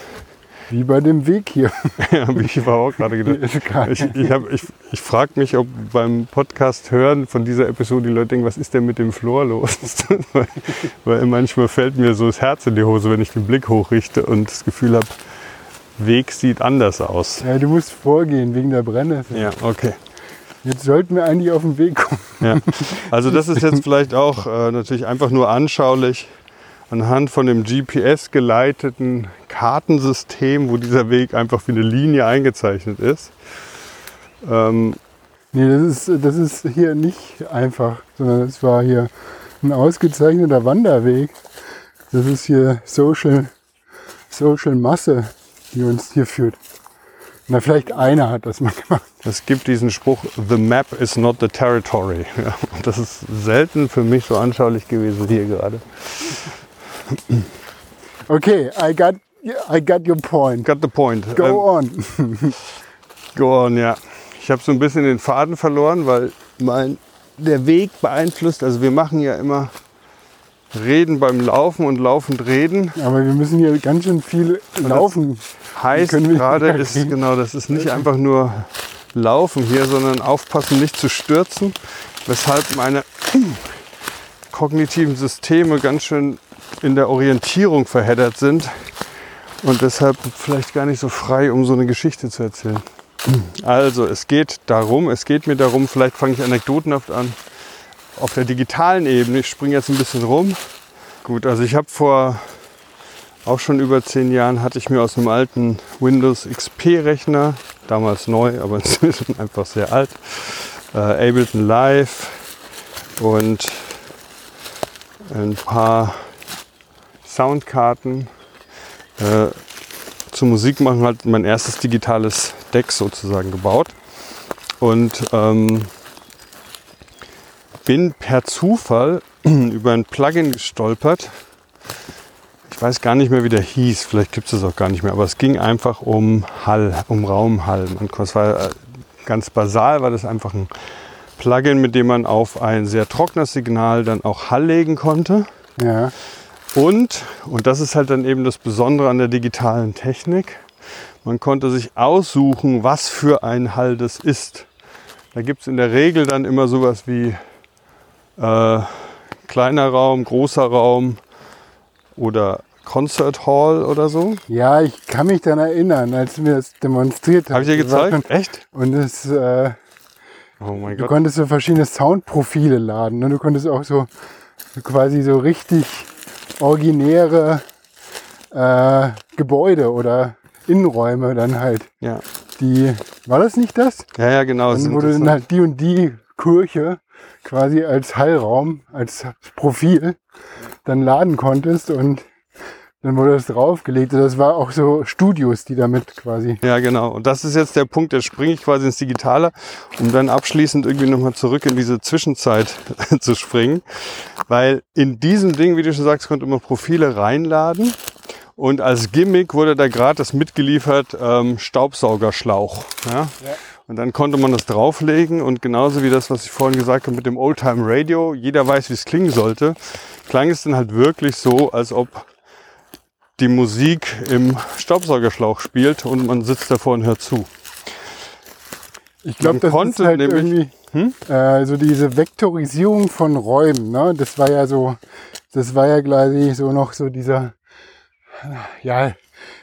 S1: Wie bei dem Weg hier.
S2: Ja, ich war auch gerade gedacht. Ich, ich, hab- ich, ich frage mich, ob beim Podcast hören von dieser Episode die Leute denken, was ist denn mit dem Flor los? weil, weil manchmal fällt mir so das Herz in die Hose, wenn ich den Blick hochrichte und das Gefühl habe, Weg sieht anders aus.
S1: Ja, du musst vorgehen wegen der Brennnessel.
S2: Ja, okay.
S1: Jetzt sollten wir eigentlich auf den Weg kommen.
S2: Ja. Also das ist jetzt vielleicht auch äh, natürlich einfach nur anschaulich anhand von dem GPS geleiteten Kartensystem, wo dieser Weg einfach wie eine Linie eingezeichnet ist. Ähm,
S1: Nee, das ist, das ist hier nicht einfach, sondern es war hier ein ausgezeichneter Wanderweg. Das ist hier Social, Social Masse, die uns hier führt. Na, vielleicht einer hat das mal gemacht.
S2: Es gibt diesen Spruch, the map is not the territory. Ja, das ist selten für mich so anschaulich gewesen hier gerade.
S1: Okay, I got, I got your point.
S2: Got the point.
S1: Go
S2: Ähm,
S1: on.
S2: Go on, ja. Ich habe so ein bisschen den Faden verloren, weil mein, der Weg beeinflusst. Also wir machen ja immer Reden beim Laufen und laufend reden.
S1: Aber wir müssen hier ganz schön viel laufen.
S2: Heißt gerade ist genau, das ist nicht einfach nur Laufen hier, sondern aufpassen, nicht zu stürzen, weshalb meine kognitiven Systeme ganz schön in der Orientierung verheddert sind und deshalb vielleicht gar nicht so frei, um so eine Geschichte zu erzählen. Also, es geht darum, es geht mir darum, vielleicht fange ich anekdotenhaft an, auf der digitalen Ebene, ich springe jetzt ein bisschen rum. Gut, also ich habe vor auch schon über zehn Jahren hatte ich mir aus einem alten Windows XP-Rechner, damals neu, aber inzwischen einfach sehr alt, äh, Ableton Live und ein paar Soundkarten äh, zum Musik machen halt mein erstes digitales Deck sozusagen gebaut und ähm, bin per Zufall über ein Plugin gestolpert. Ich weiß gar nicht mehr, wie der hieß. Vielleicht gibt es das auch gar nicht mehr. Aber es ging einfach um Hall, um Raumhall. Man, es war äh, ganz basal, war das einfach ein Plugin, mit dem man auf ein sehr trockenes Signal dann auch Hall legen konnte.
S1: Ja.
S2: Und, und das ist halt dann eben das Besondere an der digitalen Technik, man konnte sich aussuchen, was für ein Hall das ist. Da gibt es in der Regel dann immer sowas wie äh, kleiner Raum, großer Raum oder Concert Hall oder so.
S1: ja, ich kann mich daran erinnern, als mir das demonstriert hast.
S2: Habe ich dir gezeigt? Echt?
S1: schon- Und es, äh,
S2: Oh mein
S1: du
S2: Gott.
S1: konntest so verschiedene Soundprofile laden. Ne? Du konntest auch so quasi so richtig originäre äh, Gebäude oder Innenräume dann halt.
S2: Ja.
S1: Die, war das nicht das?
S2: ja, ja, genau.
S1: Dann wurde dann halt die und die Kirche quasi als Hallraum, als Profil dann laden konntest und dann wurde das draufgelegt. Und das war auch so Studios, die damit quasi.
S2: Ja, genau. Und das ist jetzt der Punkt, da springe ich quasi ins Digitale, um dann abschließend irgendwie nochmal zurück in diese Zwischenzeit zu springen. Weil in diesem Ding, wie du schon sagst, konnte man Profile reinladen. Und als Gimmick wurde da gratis mitgeliefert ähm, Staubsaugerschlauch. Ja? Und dann konnte man das drauflegen und genauso wie das, was ich vorhin gesagt habe mit dem Oldtime Radio, jeder weiß, wie es klingen sollte, klang es dann halt wirklich so, als ob die Musik im Staubsaugerschlauch spielt und man sitzt davor und hört zu.
S1: Ich glaube, das
S2: konnte
S1: ist halt
S2: nämlich- Hm?
S1: irgendwie äh, so diese Vektorisierung von Räumen. Ne? Das war ja so, das war ja quasi so noch so dieser, ja,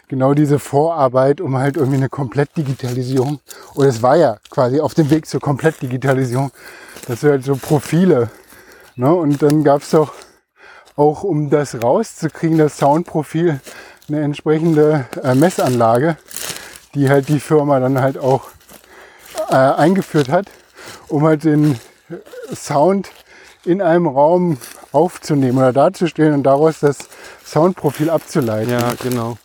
S1: genau diese Vorarbeit, um halt irgendwie eine Komplettdigitalisierung. Oder es war ja quasi auf dem Weg zur Komplettdigitalisierung, dass du halt so Profile. Ne? Und dann gab's doch auch, um das rauszukriegen, das Soundprofil, eine entsprechende äh, Messanlage, die halt die Firma dann halt auch äh, eingeführt hat, um halt den Sound in einem Raum aufzunehmen oder darzustellen und daraus das Soundprofil abzuleiten.
S2: Ja, genau.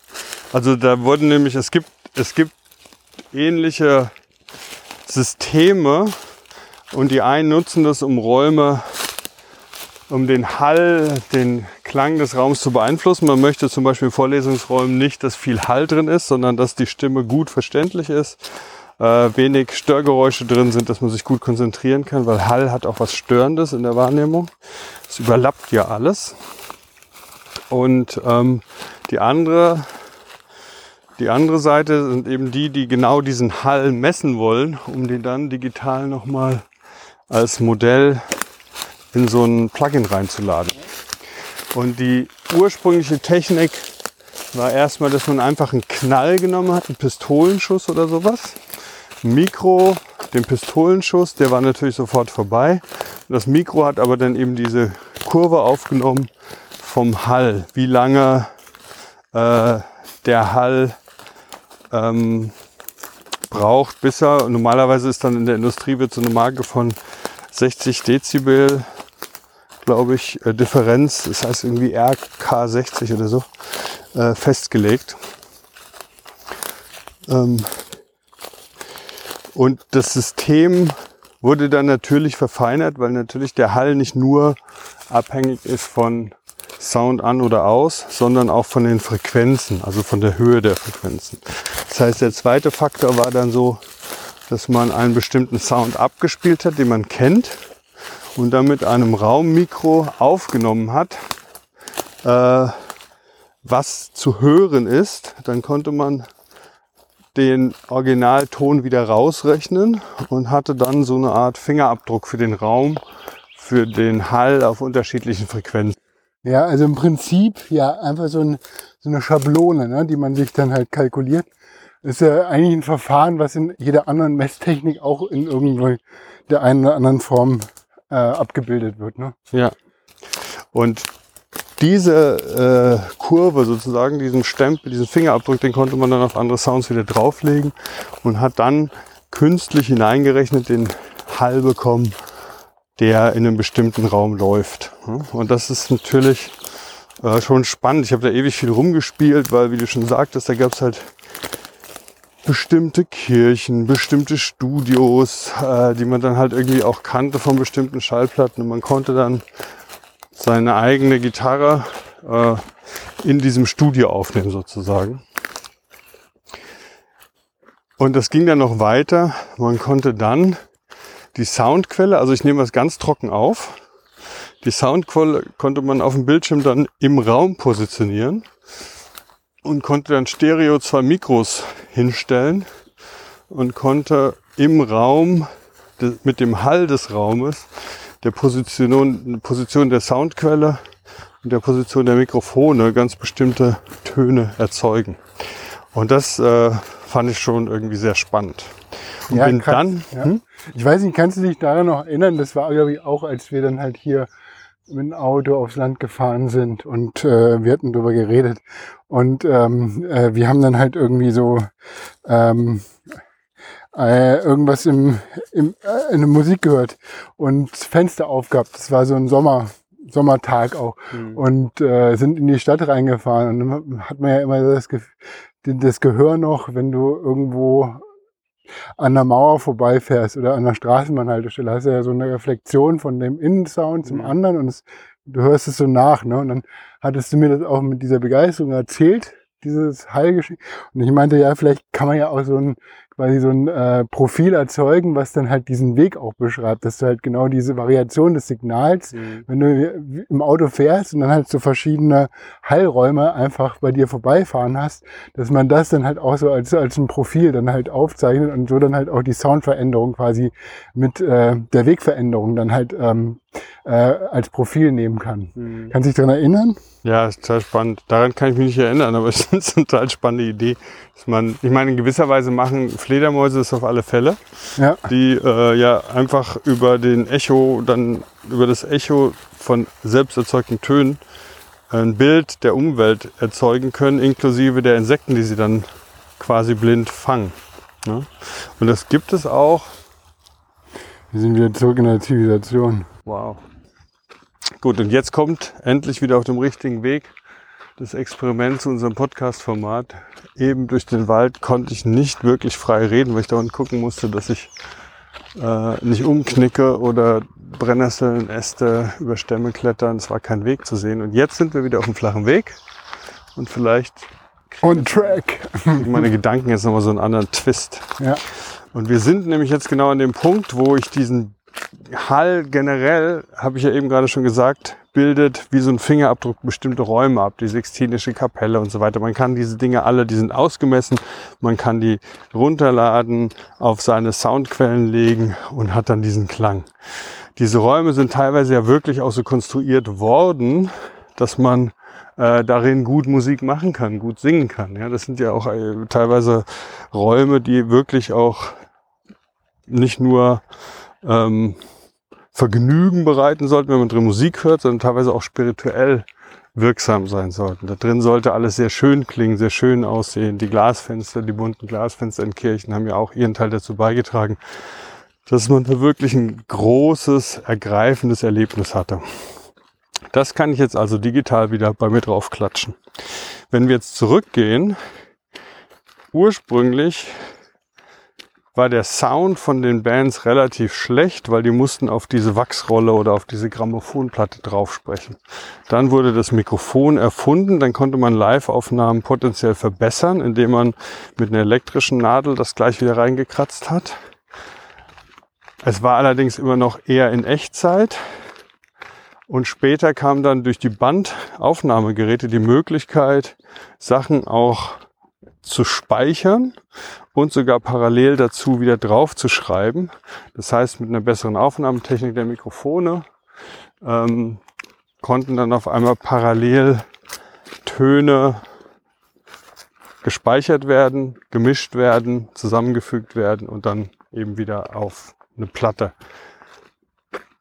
S2: Also da wurden nämlich, es gibt, es gibt ähnliche Systeme und die einen nutzen das, um Räume, um den Hall, den Klang des Raums zu beeinflussen. Man möchte zum Beispiel in Vorlesungsräumen nicht, dass viel Hall drin ist, sondern dass die Stimme gut verständlich ist, äh, wenig Störgeräusche drin sind, dass man sich gut konzentrieren kann, weil Hall hat auch was Störendes in der Wahrnehmung. Es überlappt ja alles. Und ähm, die andere die andere Seite sind eben die, die genau diesen Hall messen wollen, um den dann digital nochmal als Modell in so ein Plugin reinzuladen. Und die ursprüngliche Technik war erstmal, dass man einfach einen Knall genommen hat, einen Pistolenschuss oder sowas. Mikro, den Pistolenschuss, der war natürlich sofort vorbei. Das Mikro hat aber dann eben diese Kurve aufgenommen vom Hall, wie lange äh, der Hall ähm, braucht, bis er, normalerweise ist dann in der Industrie wird so eine Marke von 60 Dezibel, glaube ich, äh, Differenz, das heißt irgendwie RK60 oder so, äh, festgelegt. Ähm, und das System wurde dann natürlich verfeinert, weil natürlich der Hall nicht nur abhängig ist von Sound an oder aus, sondern auch von den Frequenzen, also von der Höhe der Frequenzen. Das heißt, der zweite Faktor war dann so, dass man einen bestimmten Sound abgespielt hat, den man kennt und dann mit einem Raummikro aufgenommen hat, äh, was zu hören ist. Dann konnte man den Originalton wieder rausrechnen und hatte dann so eine Art Fingerabdruck für den Raum, für den Hall auf unterschiedlichen Frequenzen.
S1: Ja, also im Prinzip ja einfach so, ein, so eine Schablone, ne, die man sich dann halt kalkuliert. Ist ja eigentlich ein Verfahren, was in jeder anderen Messtechnik auch in irgendwo der einen oder anderen Form äh, abgebildet wird. Ne?
S2: Ja. Und diese äh, Kurve sozusagen, diesen Stempel, diesen Fingerabdruck, den konnte man dann auf andere Sounds wieder drauflegen und hat dann künstlich hineingerechnet den Hall bekommen, der in einem bestimmten Raum läuft. Und das ist natürlich äh, schon spannend. Ich habe da ewig viel rumgespielt, weil, wie du schon sagtest, da gab es halt bestimmte Kirchen, bestimmte Studios, äh, die man dann halt irgendwie auch kannte von bestimmten Schallplatten. Und man konnte dann seine eigene Gitarre äh, in diesem Studio aufnehmen sozusagen. Und das ging dann noch weiter. Man konnte dann die Soundquelle, also ich nehme das ganz trocken auf, die Soundquelle konnte man auf dem Bildschirm dann im Raum positionieren und konnte dann Stereo zwei Mikros hinstellen und konnte im Raum mit dem Hall des Raumes der Position, Position der Soundquelle und der Position der Mikrofone ganz bestimmte Töne erzeugen. Und das äh, fand ich schon irgendwie sehr spannend. Und
S1: Ja,
S2: bin
S1: krass,
S2: dann,
S1: ja.
S2: hm?
S1: Ich weiß nicht, kannst du dich daran noch erinnern? Das war, glaube ich, auch, als wir dann halt hier mit dem Auto aufs Land gefahren sind und äh, wir hatten darüber geredet. Und ähm, äh, wir haben dann halt irgendwie so ähm, äh, irgendwas im, im, äh, in der Musik gehört und Fenster aufgehabt. Das war so ein Sommer, Sommertag auch.
S2: Hm.
S1: Und äh, sind in die Stadt reingefahren. Und dann hat man ja immer das, Ge das Gehör noch, wenn du irgendwo an der Mauer vorbeifährst oder an der Straßenbahnhaltestelle, hast du ja so eine Reflexion von dem Innensound zum
S2: Mhm.
S1: anderen und es, du hörst es so nach. Ne? Und dann hattest du mir das auch mit dieser Begeisterung erzählt, dieses Heilgeschichte. Und ich meinte, ja, vielleicht kann man ja auch so ein quasi so ein äh, Profil erzeugen, was dann halt diesen Weg auch beschreibt, dass du halt genau diese Variation des Signals
S2: Hm.
S1: wenn du im Auto fährst und dann halt so verschiedene Hallräume einfach bei dir vorbeifahren hast, dass man das dann halt auch so als, als ein Profil dann halt aufzeichnet und so dann halt auch die Soundveränderung quasi mit äh, der Wegveränderung dann halt ähm, äh, als Profil nehmen kann.
S2: Hm.
S1: Kannst du dich daran erinnern?
S2: Ja, ist total spannend. Daran kann ich mich nicht erinnern, aber es ist eine total spannende Idee. Dass man, ich meine, in gewisser Weise machen Fledermäuse das auf alle Fälle,
S1: Ja,
S2: die äh, ja einfach über den Echo, dann über das Echo von selbst erzeugten Tönen ein Bild der Umwelt erzeugen können, inklusive der Insekten, die sie dann quasi blind fangen. Ne? Und das gibt es auch
S1: wir sind wieder zurück in der Zivilisation.
S2: Wow. Gut, und jetzt kommt endlich wieder auf dem richtigen Weg das Experiment zu unserem Podcast-Format. Eben durch den Wald konnte ich nicht wirklich frei reden, weil ich dauernd gucken musste, dass ich äh, nicht umknicke oder Brennnesseln, Äste über Stämme klettern. Es war kein Weg zu sehen. Und jetzt sind wir wieder auf dem flachen Weg. Und vielleicht
S1: On track.
S2: meine Gedanken jetzt nochmal so einen anderen Twist.
S1: Ja,
S2: Und wir sind nämlich jetzt genau an dem Punkt, wo ich diesen Hall generell, habe ich ja eben gerade schon gesagt, bildet wie so ein Fingerabdruck bestimmte Räume ab, die Sixtinische Kapelle und so weiter. Man kann diese Dinge alle, die sind ausgemessen, man kann die runterladen, auf seine Soundquellen legen und hat dann diesen Klang. Diese Räume sind teilweise ja wirklich auch so konstruiert worden, dass man äh, darin gut Musik machen kann, gut singen kann. Ja, das sind ja auch äh, teilweise Räume, die wirklich auch nicht nur ähm, Vergnügen bereiten sollten, wenn man drin Musik hört, sondern teilweise auch spirituell wirksam sein sollten. Da drin sollte alles sehr schön klingen, sehr schön aussehen. Die Glasfenster, die bunten Glasfenster in Kirchen haben ja auch ihren Teil dazu beigetragen, dass man da wirklich ein großes, ergreifendes Erlebnis hatte. Das kann ich jetzt also digital wieder bei mir draufklatschen. Wenn wir jetzt zurückgehen, ursprünglich war der Sound von den Bands relativ schlecht, weil die mussten auf diese Wachsrolle oder auf diese Grammophonplatte drauf sprechen. Dann wurde das Mikrofon erfunden, dann konnte man Live-Aufnahmen potenziell verbessern, indem man mit einer elektrischen Nadel das gleich wieder reingekratzt hat. Es war allerdings immer noch eher in Echtzeit. Und später kam dann durch die Bandaufnahmegeräte die Möglichkeit, Sachen auch zu speichern und sogar parallel dazu wieder drauf zu schreiben. Das heißt, mit einer besseren Aufnahmetechnik der Mikrofone ähm, konnten dann auf einmal parallel Töne gespeichert werden, gemischt werden, zusammengefügt werden und dann eben wieder auf eine Platte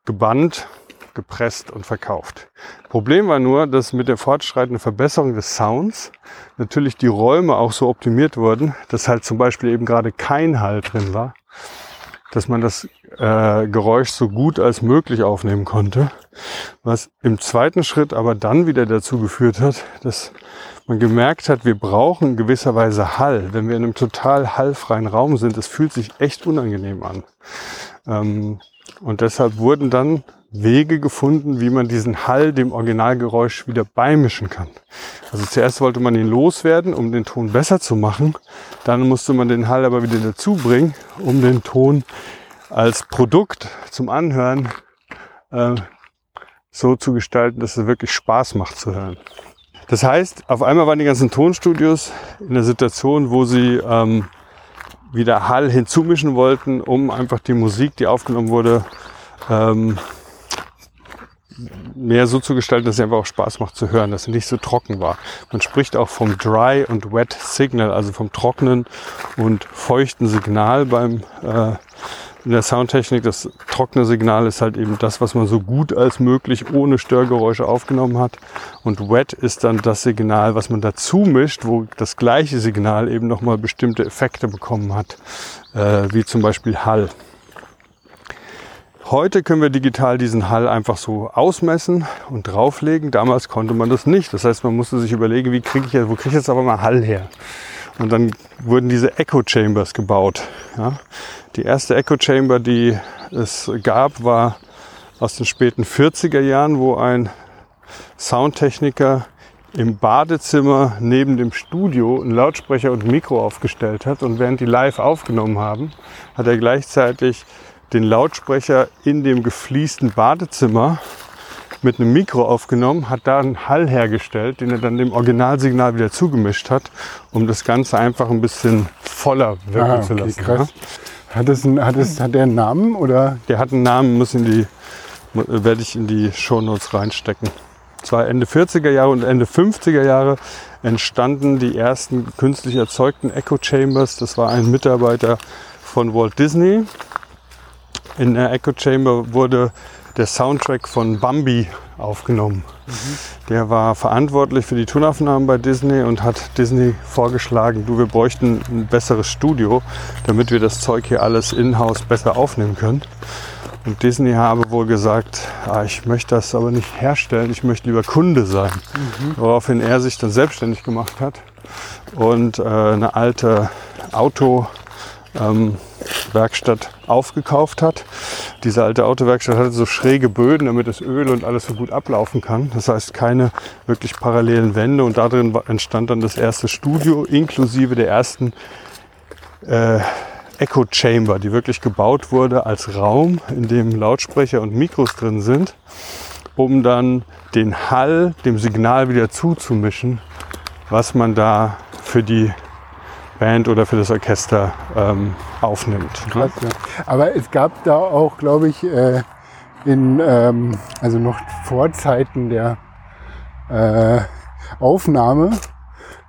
S2: gebannt gepresst und verkauft. Problem war nur, dass mit der fortschreitenden Verbesserung des Sounds natürlich die Räume auch so optimiert wurden, dass halt zum Beispiel eben gerade kein Hall drin war, dass man das äh, Geräusch so gut als möglich aufnehmen konnte, was im zweiten Schritt aber dann wieder dazu geführt hat, dass man gemerkt hat, wir brauchen gewisserweise Hall. Wenn wir in einem total hallfreien Raum sind, das fühlt sich echt unangenehm an. Ähm, und deshalb wurden dann Wege gefunden, wie man diesen Hall dem Originalgeräusch wieder beimischen kann. Also zuerst wollte man ihn loswerden, um den Ton besser zu machen. Dann musste man den Hall aber wieder dazu bringen, um den Ton als Produkt zum Anhören äh, so zu gestalten, dass es wirklich Spaß macht zu hören. Das heißt, auf einmal waren die ganzen Tonstudios in der Situation, wo sie ähm, wieder Hall hinzumischen wollten, um einfach die Musik, die aufgenommen wurde, ähm, mehr so zu gestalten, dass es einfach auch Spaß macht zu hören, dass es nicht so trocken war. Man spricht auch vom Dry und Wet Signal, also vom trockenen und feuchten Signal beim äh, in der Soundtechnik. Das trockene Signal ist halt eben das, was man so gut als möglich ohne Störgeräusche aufgenommen hat. Und Wet ist dann das Signal, was man dazu mischt, wo das gleiche Signal eben nochmal bestimmte Effekte bekommen hat, äh, wie zum Beispiel Hall. Heute können wir digital diesen Hall einfach so ausmessen und drauflegen. Damals konnte man das nicht. Das heißt, man musste sich überlegen, wie kriege ich wo kriege ich jetzt aber mal Hall her? Und dann wurden diese Echo Chambers gebaut. Ja. Die erste Echo Chamber, die es gab, war aus den späten 40er Jahren, wo ein Soundtechniker im Badezimmer neben dem Studio einen Lautsprecher und ein Mikro aufgestellt hat. Und während die live aufgenommen haben, hat er gleichzeitig den Lautsprecher in dem gefliesten Badezimmer mit einem Mikro aufgenommen, hat da einen Hall hergestellt, den er dann dem Originalsignal wieder zugemischt hat, um das Ganze einfach ein bisschen voller wirken ah, okay, zu lassen. Krass.
S1: Ja. Hat, es ein, hat, es, hat der einen Namen oder?
S2: Der hat einen Namen, muss in die, werde ich in die Shownotes reinstecken. Zwar Ende 40er Jahre und Ende 50er Jahre entstanden die ersten künstlich erzeugten Echo Chambers. Das war ein Mitarbeiter von Walt Disney, in der Echo Chamber wurde der Soundtrack von Bambi aufgenommen. Mhm. Der war verantwortlich für die Tonaufnahmen bei Disney und hat Disney vorgeschlagen, du, wir bräuchten ein besseres Studio, damit wir das Zeug hier alles in-house besser aufnehmen können. Und Disney habe wohl gesagt, ah, ich möchte das aber nicht herstellen, ich möchte lieber Kunde sein. Mhm. Woraufhin er sich dann selbstständig gemacht hat und äh, eine alte Auto ähm, Werkstatt aufgekauft hat. Diese alte Autowerkstatt hatte so schräge Böden, damit das Öl und alles so gut ablaufen kann. Das heißt keine wirklich parallelen Wände und darin entstand dann das erste Studio inklusive der ersten äh, Echo Chamber, die wirklich gebaut wurde als Raum, in dem Lautsprecher und Mikros drin sind, um dann den Hall dem Signal wieder zuzumischen, was man da für die Band oder für das Orchester ähm, aufnimmt.
S1: Krass, ja. Aber es gab da auch, glaube ich, äh, in, ähm, also noch vor Zeiten der äh, Aufnahme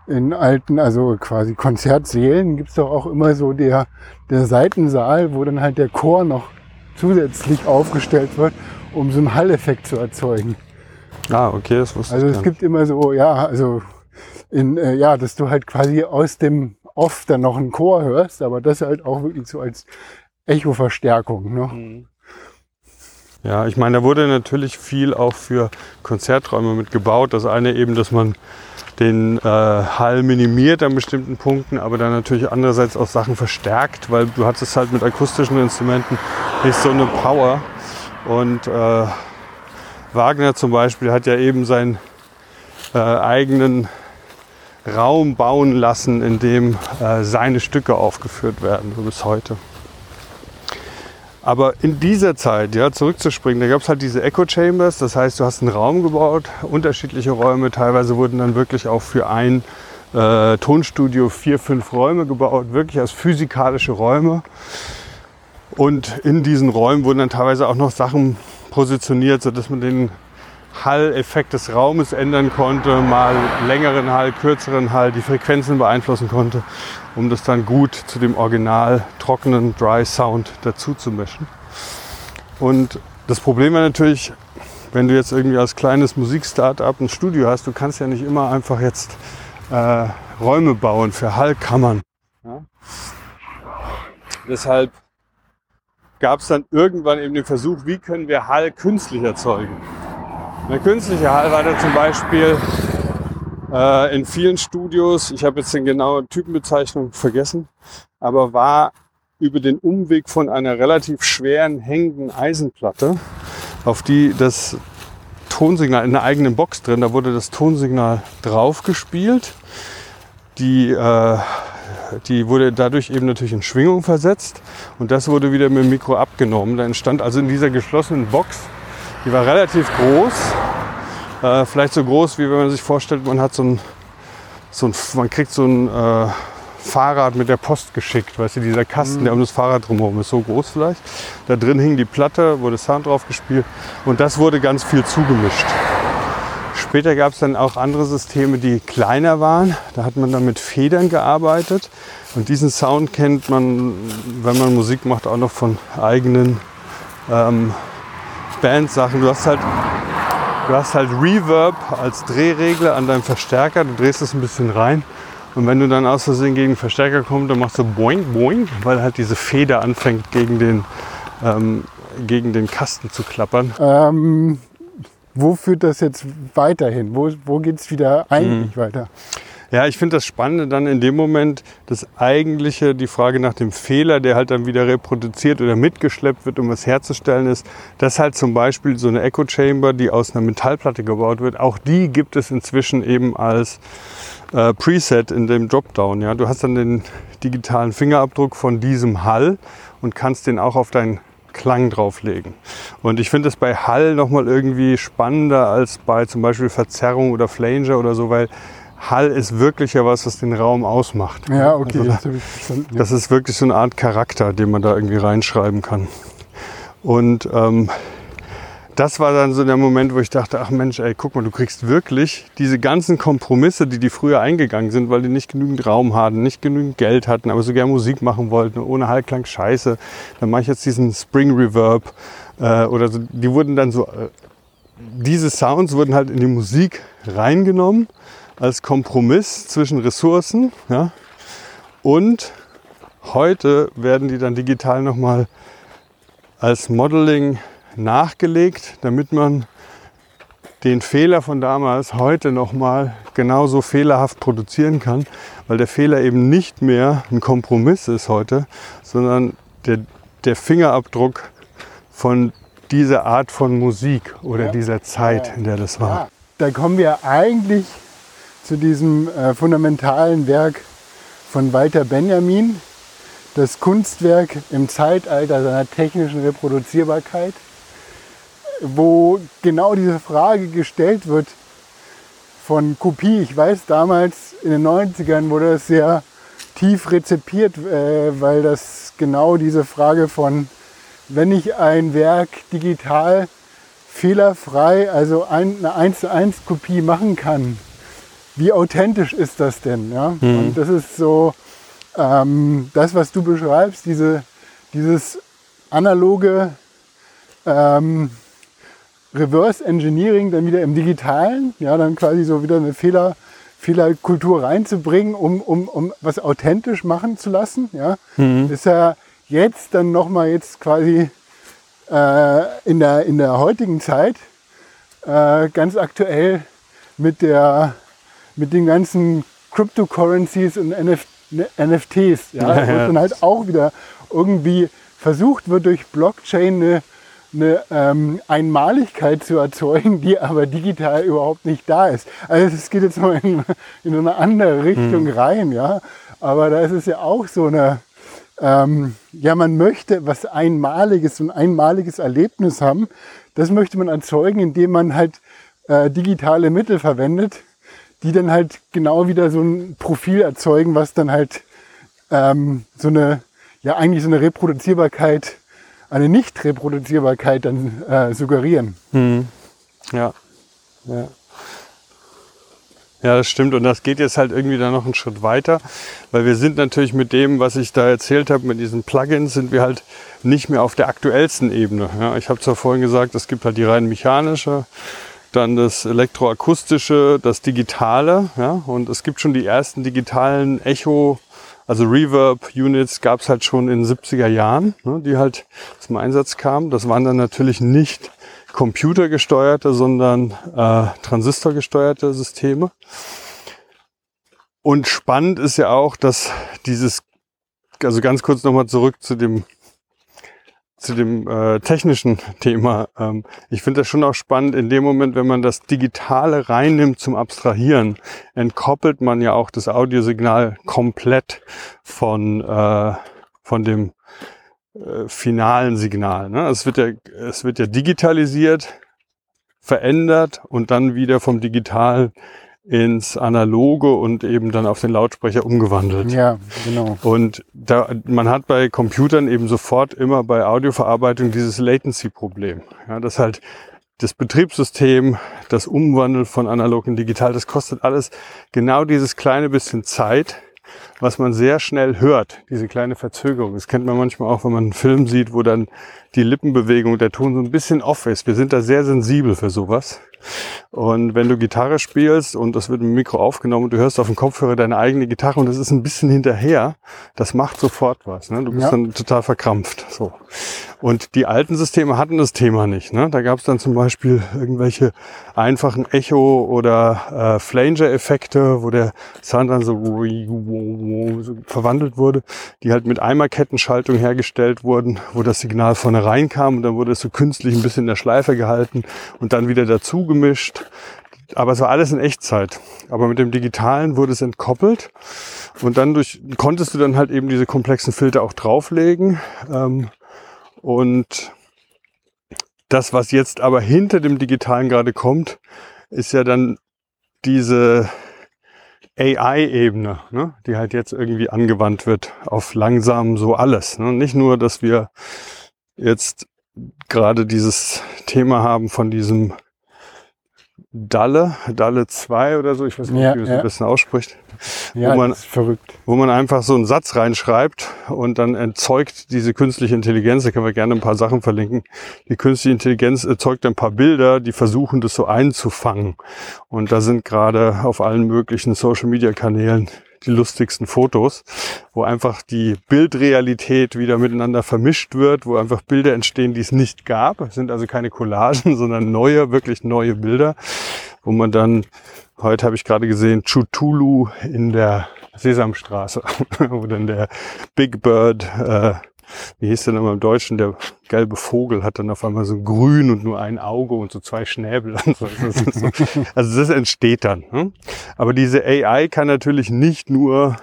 S1: in alten, also quasi Konzertsälen gibt es doch auch immer so der, der Seitensaal, wo dann halt der Chor noch zusätzlich aufgestellt wird, um so einen Halleffekt zu erzeugen.
S2: Ah, okay, das wusste
S1: also ich. Also es gibt immer so, ja, also in, äh, ja, dass du halt quasi aus dem oft dann noch einen Chor hörst, aber das halt auch wirklich so als Echo-Verstärkung. Ne? Mhm.
S2: Ja, ich meine, da wurde natürlich viel auch für Konzerträume mitgebaut. Das eine eben, dass man den äh, Hall minimiert an bestimmten Punkten, aber dann natürlich andererseits auch Sachen verstärkt, weil du hattest halt mit akustischen Instrumenten nicht so eine Power. Und äh, Wagner zum Beispiel hat ja eben seinen äh, eigenen Raum bauen lassen, in dem äh, seine Stücke aufgeführt werden, so bis heute. Aber in dieser Zeit, ja, zurückzuspringen, da gab es halt diese Echo Chambers, das heißt, du hast einen Raum gebaut, unterschiedliche Räume, teilweise wurden dann wirklich auch für ein äh, Tonstudio vier, fünf Räume gebaut, wirklich als physikalische Räume. Und in diesen Räumen wurden dann teilweise auch noch Sachen positioniert, sodass man den Hall-Effekt des Raumes ändern konnte, mal längeren Hall, kürzeren Hall, die Frequenzen beeinflussen konnte, um das dann gut zu dem original trockenen Dry Sound dazu zu mischen. Und das Problem war natürlich, wenn du jetzt irgendwie als kleines Musikstartup ein Studio hast, du kannst ja nicht immer einfach jetzt äh, Räume bauen für Hallkammern. Ja? Deshalb gab es dann irgendwann eben den Versuch, wie können wir Hall künstlich erzeugen. Der künstliche Hall war dann zum Beispiel äh, in vielen Studios, ich habe jetzt den genauen Typenbezeichnung vergessen, aber war über den Umweg von einer relativ schweren hängenden Eisenplatte, auf die das Tonsignal in einer eigenen Box drin, da wurde das Tonsignal draufgespielt. Die äh, die wurde dadurch eben natürlich in Schwingung versetzt und das wurde wieder mit dem Mikro abgenommen. Da entstand also in dieser geschlossenen Box, die war relativ groß, äh, vielleicht so groß, wie wenn man sich vorstellt, man hat so ein, so ein man kriegt so ein äh, Fahrrad mit der Post geschickt, weißt du, dieser Kasten, mhm. der um das Fahrrad drumherum ist, so groß vielleicht. Da drin hing die Platte, wurde Sound drauf gespielt und das wurde ganz viel zugemischt. Später gab es dann auch andere Systeme, die kleiner waren. Da hat man dann mit Federn gearbeitet. Und diesen Sound kennt man, wenn man Musik macht, auch noch von eigenen ähm, Bandsachen. Du hast halt, du hast halt Reverb als Drehregler an deinem Verstärker. Du drehst es ein bisschen rein. Und wenn du dann aus Versehen gegen den Verstärker kommst, dann machst du boing, boing, weil halt diese Feder anfängt gegen den, ähm, gegen den Kasten zu klappern.
S1: Ähm, wo führt das jetzt weiterhin? Wo, wo geht es wieder eigentlich mhm. weiter?
S2: Ja, ich finde das Spannende dann in dem Moment, das eigentliche, die Frage nach dem Fehler, der halt dann wieder reproduziert oder mitgeschleppt wird, um es herzustellen, ist, dass halt zum Beispiel so eine Echo Chamber, die aus einer Metallplatte gebaut wird, auch die gibt es inzwischen eben als äh, Preset in dem Dropdown. Ja, du hast dann den digitalen Fingerabdruck von diesem Hall und kannst den auch auf dein Klang drauflegen. Und ich finde es bei Hall nochmal irgendwie spannender als bei zum Beispiel Verzerrung oder Flanger oder so, weil Hall ist wirklich ja was, was den Raum ausmacht.
S1: Ja, okay. Also,
S2: das, das ist wirklich so eine Art Charakter, den man da irgendwie reinschreiben kann. Und ähm, das war dann so der Moment, wo ich dachte, ach Mensch, ey, guck mal, du kriegst wirklich diese ganzen Kompromisse, die die früher eingegangen sind, weil die nicht genügend Raum hatten, nicht genügend Geld hatten, aber so gerne Musik machen wollten, ohne Hallklang scheiße. Dann mache ich jetzt diesen Spring Reverb äh, oder so. Die wurden dann so, äh, diese Sounds wurden halt in die Musik reingenommen als Kompromiss zwischen Ressourcen. Ja? Und heute werden die dann digital nochmal als Modeling nachgelegt, damit man den Fehler von damals heute nochmal genauso fehlerhaft produzieren kann, weil der Fehler eben nicht mehr ein Kompromiss ist heute, sondern der, der Fingerabdruck von dieser Art von Musik oder ja. dieser Zeit, in der das war. Ja.
S1: Da kommen wir eigentlich zu diesem äh, fundamentalen Werk von Walter Benjamin, das Kunstwerk im Zeitalter seiner technischen Reproduzierbarkeit wo genau diese Frage gestellt wird von Kopie. Ich weiß, damals in den 90ern wurde das sehr tief rezipiert, äh, weil das genau diese Frage von, wenn ich ein Werk digital fehlerfrei, also eine 1 zu 1 Kopie machen kann, wie authentisch ist das denn? Ja? Mhm. Und das ist so ähm, das, was du beschreibst, diese, dieses analoge ähm, Reverse Engineering dann wieder im Digitalen, ja, dann quasi so wieder eine Fehler, Fehlerkultur reinzubringen, um, um, um was authentisch machen zu lassen, ja, mhm. ist ja jetzt dann nochmal jetzt quasi äh, in, der, in der heutigen Zeit äh, ganz aktuell mit, der, mit den ganzen Cryptocurrencies und NF NFTs, ja,
S2: Ja,
S1: wo
S2: ja.
S1: dann halt auch wieder irgendwie versucht wird, durch Blockchain eine, eine ähm, Einmaligkeit zu erzeugen, die aber digital überhaupt nicht da ist. Also es geht jetzt mal in, in eine andere Richtung rein, ja. Aber da ist es ja auch so eine, ähm, ja, man möchte was Einmaliges, ein einmaliges Erlebnis haben. Das möchte man erzeugen, indem man halt äh, digitale Mittel verwendet, die dann halt genau wieder so ein Profil erzeugen, was dann halt ähm, so eine, ja eigentlich so eine Reproduzierbarkeit, eine Nicht-Reproduzierbarkeit dann äh, suggerieren.
S2: Hm. Ja. ja. Ja, das stimmt. Und das geht jetzt halt irgendwie dann noch einen Schritt weiter, weil wir sind natürlich mit dem, was ich da erzählt habe, mit diesen Plugins, sind wir halt nicht mehr auf der aktuellsten Ebene. Ja, ich habe zwar vorhin gesagt, es gibt halt die rein mechanische, dann das elektroakustische, das digitale, ja, und es gibt schon die ersten digitalen Echo, also Reverb-Units gab es halt schon in den 70er Jahren, ne, die halt zum Einsatz kamen. Das waren dann natürlich nicht computergesteuerte, sondern äh, transistorgesteuerte Systeme. Und spannend ist ja auch, dass dieses, also ganz kurz nochmal zurück zu dem zu dem äh, technischen Thema. Ähm, ich finde das schon auch spannend, in dem Moment, wenn man das Digitale reinnimmt zum Abstrahieren, entkoppelt man ja auch das Audiosignal komplett von, äh, von dem äh, finalen Signal. Ne? Es, wird ja, es wird ja digitalisiert, verändert und dann wieder vom Digitalen ins Analoge und eben dann auf den Lautsprecher umgewandelt.
S1: Ja, genau.
S2: Und da, man hat bei Computern eben sofort immer bei Audioverarbeitung dieses Latency-Problem. Ja, das halt das Betriebssystem, das Umwandeln von analog in digital, das kostet alles genau dieses kleine bisschen Zeit, was man sehr schnell hört, diese kleine Verzögerung. Das kennt man manchmal auch, wenn man einen Film sieht, wo dann die Lippenbewegung, der Ton so ein bisschen off ist. Wir sind da sehr sensibel für sowas. Und wenn du Gitarre spielst und das wird mit dem Mikro aufgenommen und du hörst auf dem Kopfhörer deine eigene Gitarre und das ist ein bisschen hinterher, das macht sofort was. Ne? Du bist
S1: Ja.
S2: dann total verkrampft. So. Und die alten Systeme hatten das Thema nicht. Ne? Da gab es dann zum Beispiel irgendwelche einfachen Echo- oder äh, Flanger-Effekte, wo der Sound dann so, so verwandelt wurde, die halt mit Eimerkettenschaltung hergestellt wurden, wo das Signal vorne reinkam und dann wurde es so künstlich ein bisschen in der Schleife gehalten und dann wieder dazu gemischt. Aber es war alles in Echtzeit. Aber mit dem Digitalen wurde es entkoppelt und dann durch, konntest du dann halt eben diese komplexen Filter auch drauflegen. Ähm, und das, was jetzt aber hinter dem Digitalen gerade kommt, ist ja dann diese AI-Ebene, ne? die halt jetzt irgendwie angewandt wird auf langsam so alles. Ne? Nicht nur, dass wir jetzt gerade dieses Thema haben von diesem Dalle, Dalle 2 oder so, ich weiß nicht,
S1: Ja,
S2: wie man es
S1: ja.
S2: ein bisschen ausspricht,
S1: Ja,
S2: Wo man-
S1: das ist verrückt.
S2: wo man einfach so einen Satz reinschreibt und dann erzeugt diese künstliche Intelligenz, da können wir gerne ein paar Sachen verlinken, die künstliche Intelligenz erzeugt ein paar Bilder, die versuchen das so einzufangen. Und da sind gerade auf allen möglichen Social-Media-Kanälen die lustigsten Fotos, wo einfach die Bildrealität wieder miteinander vermischt wird, wo einfach Bilder entstehen, die es nicht gab. Es sind also keine Collagen, sondern neue, wirklich neue Bilder, wo man dann, heute habe ich gerade gesehen, Chutulu in der Sesamstraße, wo dann der Big Bird, äh, wie hieß der nochmal im Deutschen, der gelbe Vogel hat dann auf einmal so grün und nur ein Auge und so zwei Schnäbel. Und so. Das so. Also das entsteht dann. Ne? Aber diese AI kann natürlich nicht nur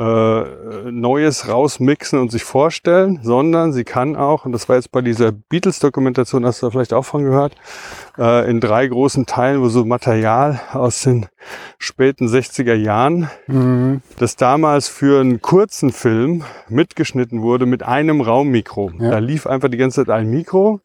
S2: äh, Neues rausmixen und sich vorstellen, sondern sie kann auch, und das war jetzt bei dieser Beatles-Dokumentation, hast du da vielleicht auch von gehört, äh, in drei großen Teilen, wo so Material aus den späten 60er Jahren,
S1: Mhm.
S2: das damals für einen kurzen Film mitgeschnitten wurde mit einem Raummikro.
S1: Ja.
S2: Da lief einfach die ganze Zeit ein Mikro.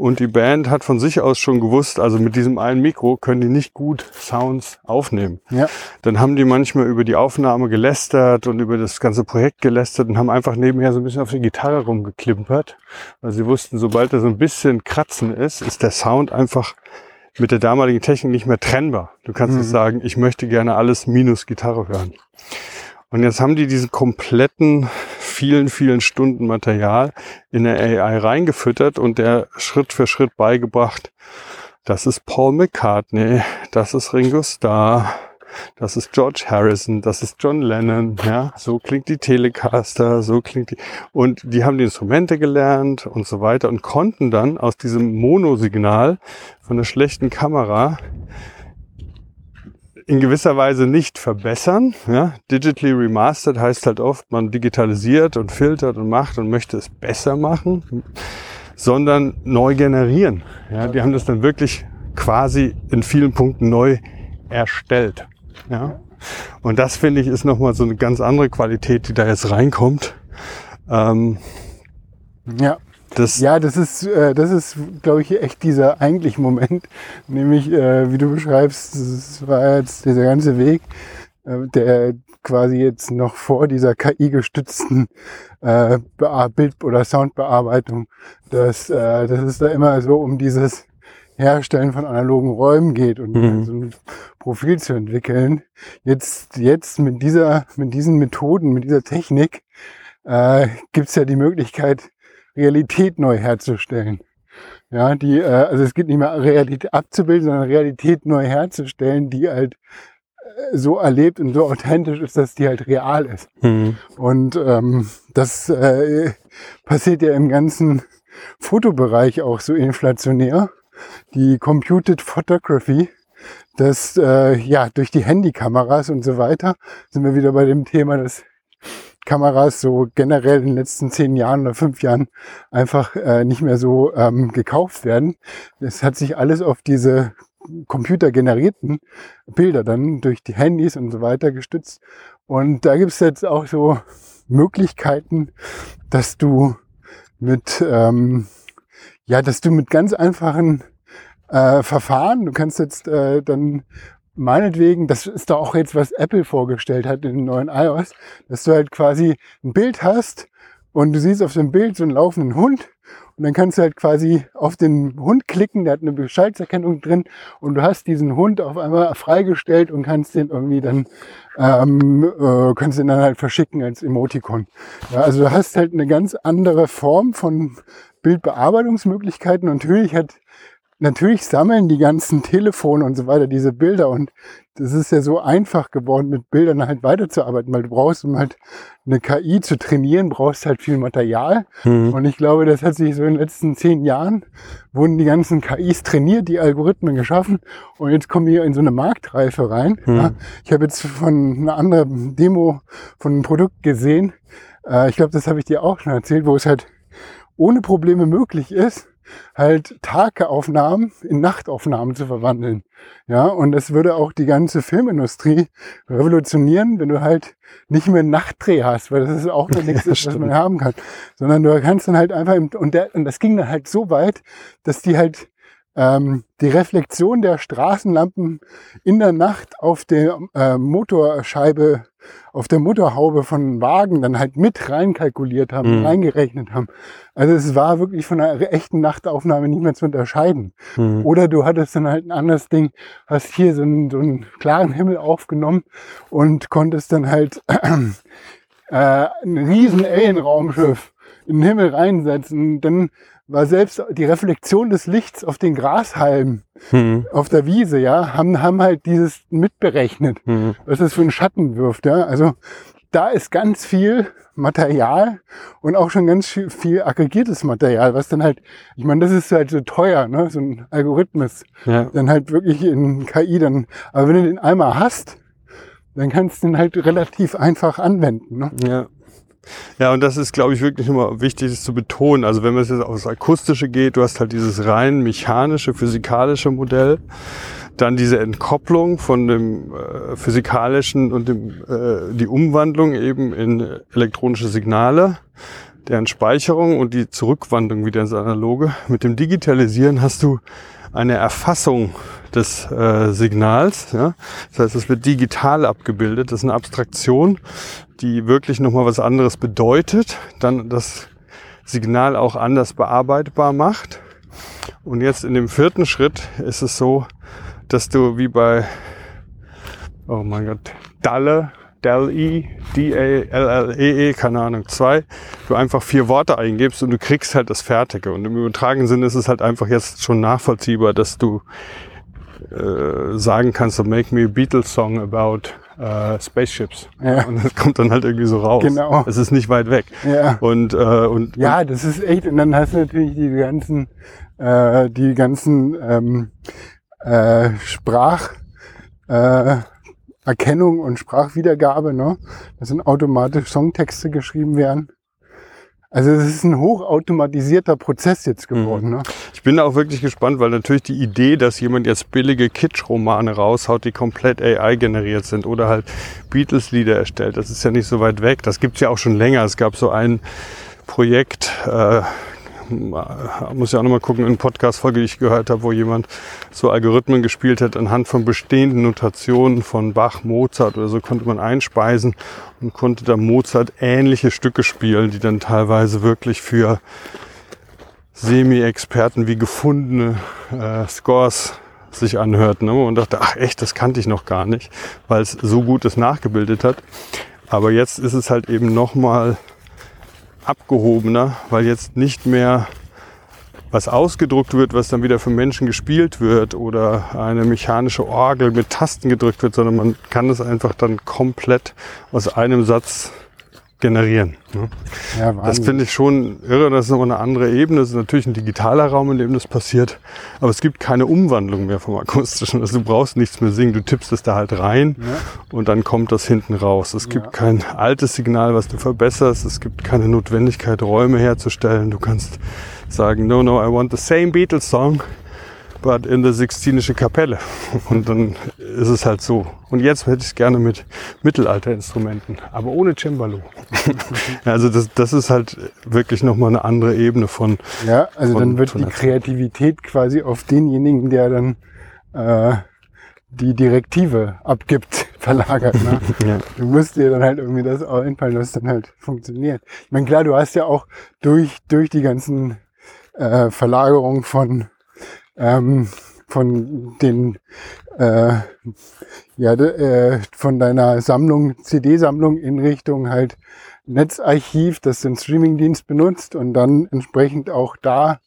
S2: Und die Band hat von sich aus schon gewusst, also mit diesem einen Mikro können die nicht gut Sounds aufnehmen
S1: Ja,
S2: dann haben die manchmal über die Aufnahme gelästert und über das ganze Projekt gelästert und haben einfach nebenher so ein bisschen auf die Gitarre rumgeklimpert, weil sie wussten, sobald da so ein bisschen Kratzen ist, ist der Sound einfach mit der damaligen Technik nicht mehr trennbar. Du kannst nicht
S1: Mhm.
S2: sagen, ich möchte gerne alles minus Gitarre hören. Und jetzt haben die diesen kompletten vielen, vielen Stunden Material in der AI reingefüttert und der Schritt für Schritt beigebracht, das ist Paul McCartney, das ist Ringo Starr, das ist George Harrison, das ist John Lennon, ja, so klingt die Telecaster, so klingt die, und die haben die Instrumente gelernt und so weiter und konnten dann aus diesem Monosignal von der schlechten Kamera in gewisser Weise nicht verbessern. Ja? Digitally remastered heißt halt oft, man digitalisiert und filtert und macht und möchte es besser machen, sondern neu generieren. Ja? Die haben das dann wirklich quasi in vielen Punkten neu erstellt. Ja? Und das finde ich ist nochmal so eine ganz andere Qualität, die da jetzt reinkommt. Ähm,
S1: ja. Das ja, das ist, äh, das ist, glaube ich, echt dieser eigentliche Moment, nämlich, äh, wie du beschreibst, das war jetzt dieser ganze Weg, äh, der quasi jetzt noch vor dieser KI-gestützten äh, Bild- oder Soundbearbeitung, dass, äh, dass es da immer so um dieses Herstellen von analogen Räumen geht und mhm. so ein Profil zu entwickeln. Jetzt, jetzt mit dieser, mit diesen Methoden, mit dieser Technik äh, gibt es ja die Möglichkeit, Realität neu herzustellen. Ja, die, äh, also es geht nicht mehr Realität abzubilden, sondern Realität neu herzustellen, die halt äh, so erlebt und so authentisch ist, dass die halt real ist. Mhm. Und ähm, das äh, passiert ja im ganzen Fotobereich auch so inflationär die Computed Photography, das äh, ja durch die Handykameras und so weiter sind wir wieder bei dem Thema, dass Kameras so generell in den letzten zehn Jahren oder fünf Jahren einfach äh, nicht mehr so ähm, gekauft werden. Es hat sich alles auf diese computergenerierten Bilder dann durch die Handys und so weiter gestützt. Und da gibt es jetzt auch so Möglichkeiten, dass du mit ähm, ja, dass du mit ganz einfachen äh, Verfahren, du kannst jetzt äh, dann meinetwegen, das ist da auch jetzt, was Apple vorgestellt hat in den neuen iOS, dass du halt quasi ein Bild hast und du siehst auf dem Bild so einen laufenden Hund und dann kannst du halt quasi auf den Hund klicken, der hat eine Bescheidserkennung drin und du hast diesen Hund auf einmal freigestellt und kannst den irgendwie dann, ähm, äh, kannst den dann halt verschicken als Emoticon. Ja, also du hast halt eine ganz andere Form von Bildbearbeitungsmöglichkeiten. Natürlich hat natürlich sammeln die ganzen Telefone und so weiter diese Bilder und das ist ja so einfach geworden, mit Bildern halt weiterzuarbeiten, weil du brauchst, um halt eine KI zu trainieren, brauchst halt viel Material. Mhm. Und ich glaube, das hat sich so in den letzten zehn Jahren, wurden die ganzen KIs trainiert, die Algorithmen geschaffen und jetzt kommen wir in so eine Marktreife rein. Mhm. Ja, ich habe jetzt von einer anderen Demo von einem Produkt gesehen, äh, ich glaube, das habe ich dir auch schon erzählt, wo es halt ohne Probleme möglich ist, halt Tageaufnahmen in Nachtaufnahmen zu verwandeln. Ja, und das würde auch die ganze Filmindustrie revolutionieren, wenn du halt nicht mehr einen Nachtdreh hast, weil das ist auch noch nichts, was man haben kann, sondern du kannst dann halt einfach, im, und, der, und das ging dann halt so weit, dass die halt ähm, die Reflexion der Straßenlampen in der Nacht auf der äh, Motorscheibe auf der Motorhaube von Wagen dann halt mit reinkalkuliert haben, mhm. reingerechnet haben. Also es war wirklich von einer echten Nachtaufnahme nicht mehr zu unterscheiden. Mhm. Oder du hattest dann halt ein anderes Ding, hast hier so einen, so einen klaren Himmel aufgenommen und konntest dann halt äh, ein riesen Alien-Raumschiff in den Himmel reinsetzen. Dann war selbst die Reflexion des Lichts auf den Grashalm mhm. auf der Wiese, ja, haben, haben halt dieses mitberechnet, mhm. was das für einen Schatten wirft, ja. Also da ist ganz viel Material und auch schon ganz viel, viel aggregiertes Material, was dann halt, ich meine, das ist halt so teuer, ne, so ein Algorithmus, ja. dann halt wirklich in KI dann, aber wenn du den einmal hast, dann kannst du den halt relativ einfach anwenden, ne?
S2: Ja. Ja, und das ist, glaube ich, wirklich immer wichtig, das zu betonen. Also wenn man jetzt aufs Akustische geht, du hast halt dieses rein mechanische, physikalische Modell, dann diese Entkopplung von dem äh, physikalischen und dem, äh, die Umwandlung eben in elektronische Signale, deren Speicherung und die Zurückwandlung wieder ins Analoge. Mit dem Digitalisieren hast du eine Erfassung des äh, Signals. Ja? Das heißt, es wird digital abgebildet. Das ist eine Abstraktion, die wirklich nochmal was anderes bedeutet, dann das Signal auch anders bearbeitbar macht. Und jetzt in dem vierten Schritt ist es so, dass du wie bei, oh mein Gott, Dalle, DALL-E, D-A-L-L-E-E, keine Ahnung, 2, du einfach vier Worte eingibst und du kriegst halt das Fertige. Und im übertragenen Sinne ist es halt einfach jetzt schon nachvollziehbar, dass du äh, sagen kannst, so make me a Beatles Song about äh, Spaceships.
S1: Ja.
S2: Und das kommt dann halt irgendwie so raus.
S1: Genau.
S2: Es ist nicht weit weg.
S1: Ja.
S2: Und, äh, und,
S1: Ja, das ist echt. Und dann hast du natürlich die ganzen, äh, die ganzen ähm, äh, Sprach, äh, Erkennung und Sprachwiedergabe, ne? Dass dann automatisch Songtexte geschrieben werden. Also es ist ein hochautomatisierter Prozess jetzt geworden. Ne?
S2: Ich bin da auch wirklich gespannt, weil natürlich die Idee, dass jemand jetzt billige Kitsch-Romane raushaut, die komplett AI generiert sind oder halt Beatles-Lieder erstellt, das ist ja nicht so weit weg. Das gibt's ja auch schon länger. Es gab so ein Projekt, äh, muss ja auch nochmal gucken, in Podcast-Folge, die ich gehört habe, wo jemand so Algorithmen gespielt hat, anhand von bestehenden Notationen von Bach, Mozart oder so konnte man einspeisen und konnte da Mozart ähnliche Stücke spielen, die dann teilweise wirklich für Semi-Experten wie gefundene äh, Scores sich anhörten. Ne? Und dachte, ach echt, das kannte ich noch gar nicht, weil es so gut es nachgebildet hat. Aber jetzt ist es halt eben nochmal abgehobener, weil jetzt nicht mehr was ausgedruckt wird, was dann wieder für Menschen gespielt wird oder eine mechanische Orgel mit Tasten gedrückt wird, sondern man kann es einfach dann komplett aus einem Satz generieren. Ne?
S1: Ja,
S2: Das finde ich schon irre. Das ist nochmal eine andere Ebene. Das ist natürlich ein digitaler Raum, in dem das passiert. Aber es gibt keine Umwandlung mehr vom akustischen. Also du brauchst nichts mehr singen. Du tippst es da halt rein
S1: Ja.
S2: und dann kommt das hinten raus. Es gibt
S1: Ja.
S2: kein altes Signal, was du verbesserst. Es gibt keine Notwendigkeit, Räume herzustellen. Du kannst sagen, no, no, I want the same Beatles song, but in the Sixtinische Kapelle. Und dann ist es halt so. Und jetzt hätte ich es gerne mit Mittelalterinstrumenten, aber ohne Cembalo. also das, das ist halt wirklich nochmal eine andere Ebene von,
S1: Ja, also
S2: von-
S1: dann wird die
S2: der-
S1: Kreativität quasi auf denjenigen, der dann äh, die Direktive abgibt, verlagert. Ne?
S2: ja,
S1: Du musst dir dann halt irgendwie das auch einfallen, dass es dann halt funktioniert. Ich meine, klar, du hast ja auch durch, durch die ganzen äh, Verlagerungen von, ähm, von den, äh, ja, äh, von deiner Sammlung, CD-Sammlung in Richtung halt Netzarchiv, das den Streamingdienst benutzt und dann entsprechend auch da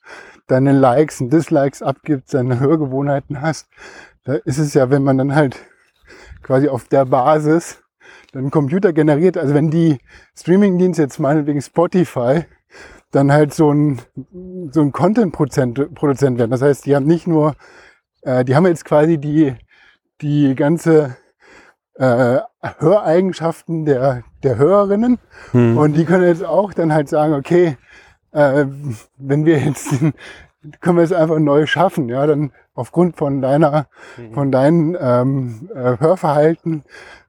S1: deine Likes und Dislikes abgibt, deine Hörgewohnheiten hast. Da ist es ja, wenn man dann halt quasi auf der Basis dann Computer generiert, also wenn die Streamingdienste jetzt meinetwegen Spotify dann halt so ein, so ein Content-Produzent werden. Das heißt, die haben nicht nur, äh, die haben jetzt quasi die, die ganze äh, Höreigenschaften der, der Hörerinnen
S2: Hm.
S1: und die können jetzt auch dann halt sagen, okay, äh, wenn wir jetzt, den- können wir es einfach neu schaffen, ja, dann aufgrund von deiner, von deinem ähm, äh, Hörverhalten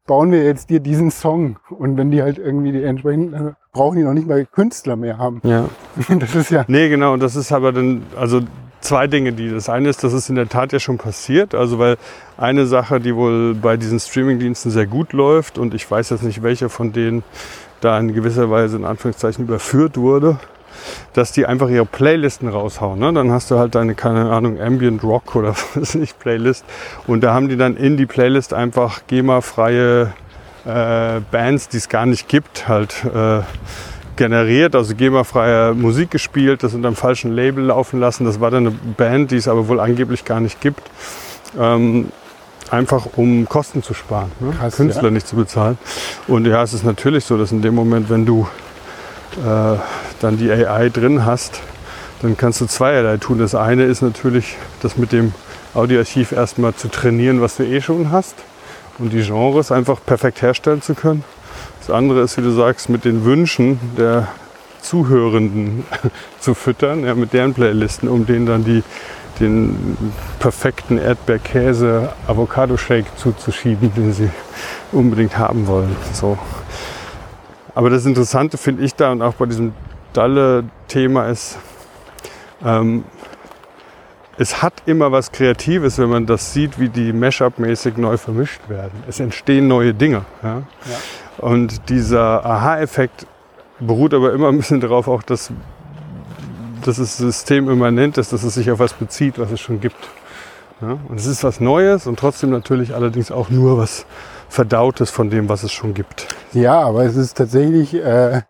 S1: bauen wir jetzt dir diesen Song. Und wenn die halt irgendwie die entsprechenden, brauchen die noch nicht mal Künstler mehr haben.
S2: ja.
S1: Das ist ja,
S2: Nee, genau. Und das ist aber dann, also zwei Dinge, die. Das eine ist, das ist in der Tat ja schon passiert. Also weil eine Sache, die wohl bei diesen Streamingdiensten sehr gut läuft und ich weiß jetzt nicht, welcher von denen da in gewisser Weise in Anführungszeichen überführt wurde, dass die einfach ihre Playlisten raushauen. Ne? Dann hast du halt deine, keine Ahnung, Ambient Rock oder was ich, Playlist. Und da haben die dann in die Playlist einfach GEMA-freie äh, Bands, die es gar nicht gibt, halt äh, generiert, also GEMA-freie Musik gespielt, das unter einem falschen Label laufen lassen. Das war dann eine Band, die es aber wohl angeblich gar nicht gibt. Ähm, einfach um Kosten zu sparen, ne?
S1: Krass,
S2: Künstler
S1: ja.
S2: nicht zu bezahlen. Und ja, es ist natürlich so, dass in dem Moment, wenn du äh, dann die AI drin hast, dann kannst du zweierlei tun. Das eine ist natürlich, das mit dem Audioarchiv erstmal zu trainieren, was du eh schon hast und die Genres einfach perfekt herstellen zu können. Das andere ist, wie du sagst, mit den Wünschen der Zuhörenden zu füttern, ja, mit deren Playlisten, um denen dann die, den perfekten Erdbeerkäse-Avocado-Shake zuzuschieben, den sie unbedingt haben wollen. So. Aber das Interessante finde ich da und auch bei diesem Dalle-Thema ist, ähm, es hat immer was Kreatives, wenn man das sieht, wie die Mashup-mäßig neu vermischt werden. Es entstehen neue Dinge. Ja? Und dieser Aha-Effekt beruht aber immer ein bisschen darauf, auch dass, dass es systemimmanent ist, dass es sich auf was bezieht, was es schon gibt. Ja? Und es ist was Neues und trotzdem natürlich allerdings auch nur was Verdautes von dem, was es schon gibt.
S1: Ja, aber es ist tatsächlich, äh,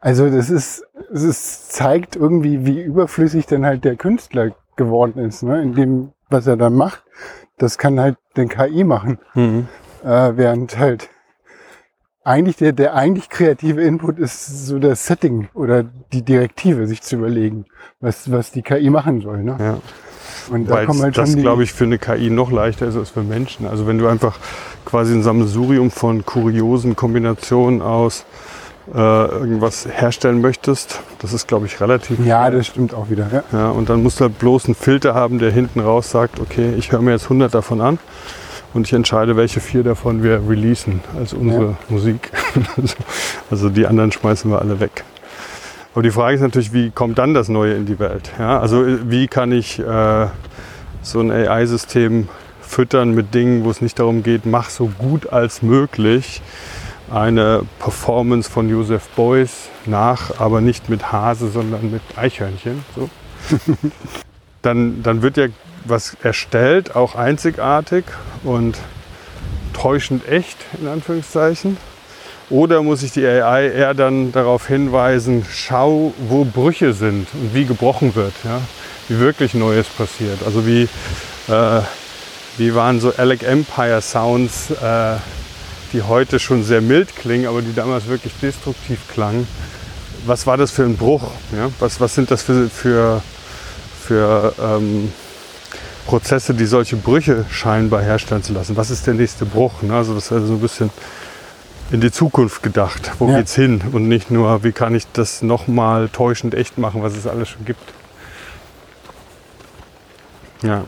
S1: also das ist, es zeigt irgendwie, wie überflüssig dann halt der Künstler geworden ist, ne? in dem, was er dann macht. Das kann halt den KI machen.
S2: Mhm.
S1: Äh, während halt eigentlich der, der eigentlich kreative Input ist so das Setting oder die Direktive, sich zu überlegen, was, was die KI machen soll. Ne?
S2: Ja.
S1: Und da kommen halt
S2: das, glaube ich, für eine KI noch leichter ist als für Menschen. Also wenn du einfach quasi ein Sammelsurium von kuriosen Kombinationen aus äh, irgendwas herstellen möchtest, das ist, glaube ich, relativ
S1: Ja, das stimmt auch wieder. Ja.
S2: Ja, und dann musst du halt bloß einen Filter haben, der hinten raus sagt, okay, ich höre mir jetzt 100 davon an und ich entscheide, welche vier davon wir releasen als unsere Musik. Also- also die anderen schmeißen wir alle weg. Aber die Frage ist natürlich, wie kommt dann das Neue in die Welt? Ja, also wie kann ich äh, so ein AI-System füttern mit Dingen, wo es nicht darum geht, mach so gut als möglich eine Performance von Joseph Beuys nach, aber nicht mit Hase, sondern mit Eichhörnchen. So. dann, dann wird ja was erstellt, auch einzigartig und täuschend echt, in Anführungszeichen. Oder muss ich die AI eher dann darauf hinweisen, schau, wo Brüche sind und wie gebrochen wird, ja? wie wirklich Neues passiert. Also wie, äh, wie waren so Alec Empire Sounds, äh, die heute schon sehr mild klingen, aber die damals wirklich destruktiv klangen. Was war das für ein Bruch? Ja? Was, was sind das für, für, für ähm, Prozesse, die solche Brüche scheinbar herstellen zu lassen? Was ist der nächste Bruch? Ne? Also das wäre so ein bisschen in die Zukunft gedacht. Wo
S1: Ja.
S2: geht's hin? Und nicht nur, wie kann ich das nochmal täuschend echt machen, was es alles schon gibt. Ja.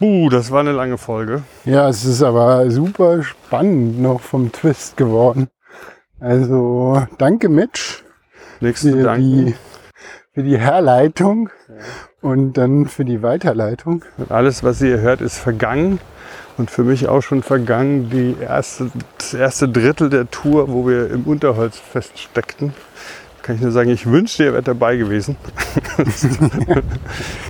S2: Uh, das war eine lange Folge.
S1: ja, es ist aber super spannend noch vom Twist geworden. Also danke Mitch
S2: Nächste
S1: für
S2: Dank.
S1: die, für die Herleitung und dann für die Weiterleitung.
S2: Alles, was ihr hört, ist vergangen. Und für mich auch schon vergangen die erste, das erste Drittel der Tour, wo wir im Unterholz feststeckten. Kann ich nur sagen, ich wünschte, ihr wärt dabei gewesen.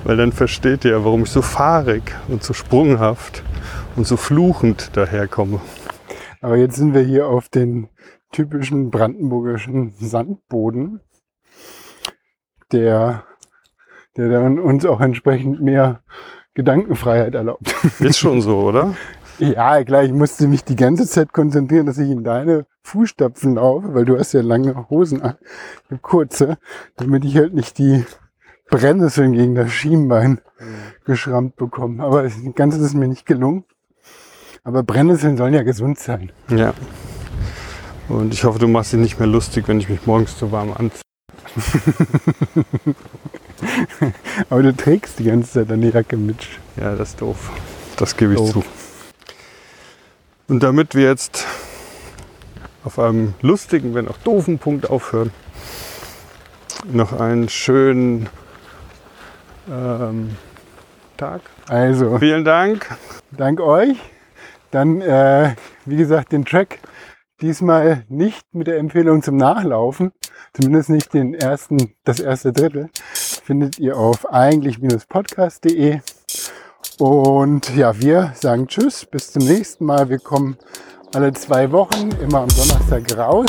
S2: Weil dann versteht ihr, warum ich so fahrig und so sprunghaft und so fluchend daherkomme.
S1: Aber jetzt sind wir hier auf den typischen brandenburgischen Sandboden, der, der dann uns auch entsprechend mehr Gedankenfreiheit erlaubt.
S2: Ist schon so, oder?
S1: Ja, klar, ich musste mich die ganze Zeit konzentrieren, dass ich in deine Fußstapfen laufe, weil du hast ja lange Hosen an, kurze, damit ich halt nicht die Brennnesseln gegen das Schienbein geschrammt bekomme. Aber das Ganze ist mir nicht gelungen. Aber Brennnesseln sollen ja gesund sein.
S2: Ja. Und ich hoffe, du machst dich nicht mehr lustig, wenn ich mich morgens zu warm anziehe.
S1: Aber du trägst die ganze Zeit deine Jacke mit.
S2: Ja, das ist doof. Das gebe ich
S1: Doof.
S2: zu. Und damit wir jetzt auf einem lustigen, wenn auch doofen Punkt aufhören, noch einen schönen ähm, Tag.
S1: Also,
S2: Vielen Dank.
S1: dank euch. Dann, äh, wie gesagt, den Track diesmal nicht mit der Empfehlung zum Nachlaufen, zumindest nicht den ersten, das erste Drittel, findet ihr auf eigentlich-podcast.de. Und ja, wir sagen Tschüss, bis zum nächsten Mal. Wir kommen alle zwei Wochen, immer am Donnerstag raus.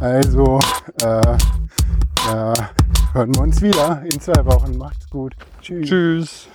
S1: Also, äh, ja, hören wir uns wieder in zwei Wochen. Macht's gut. Tschüss.
S2: Tschüss.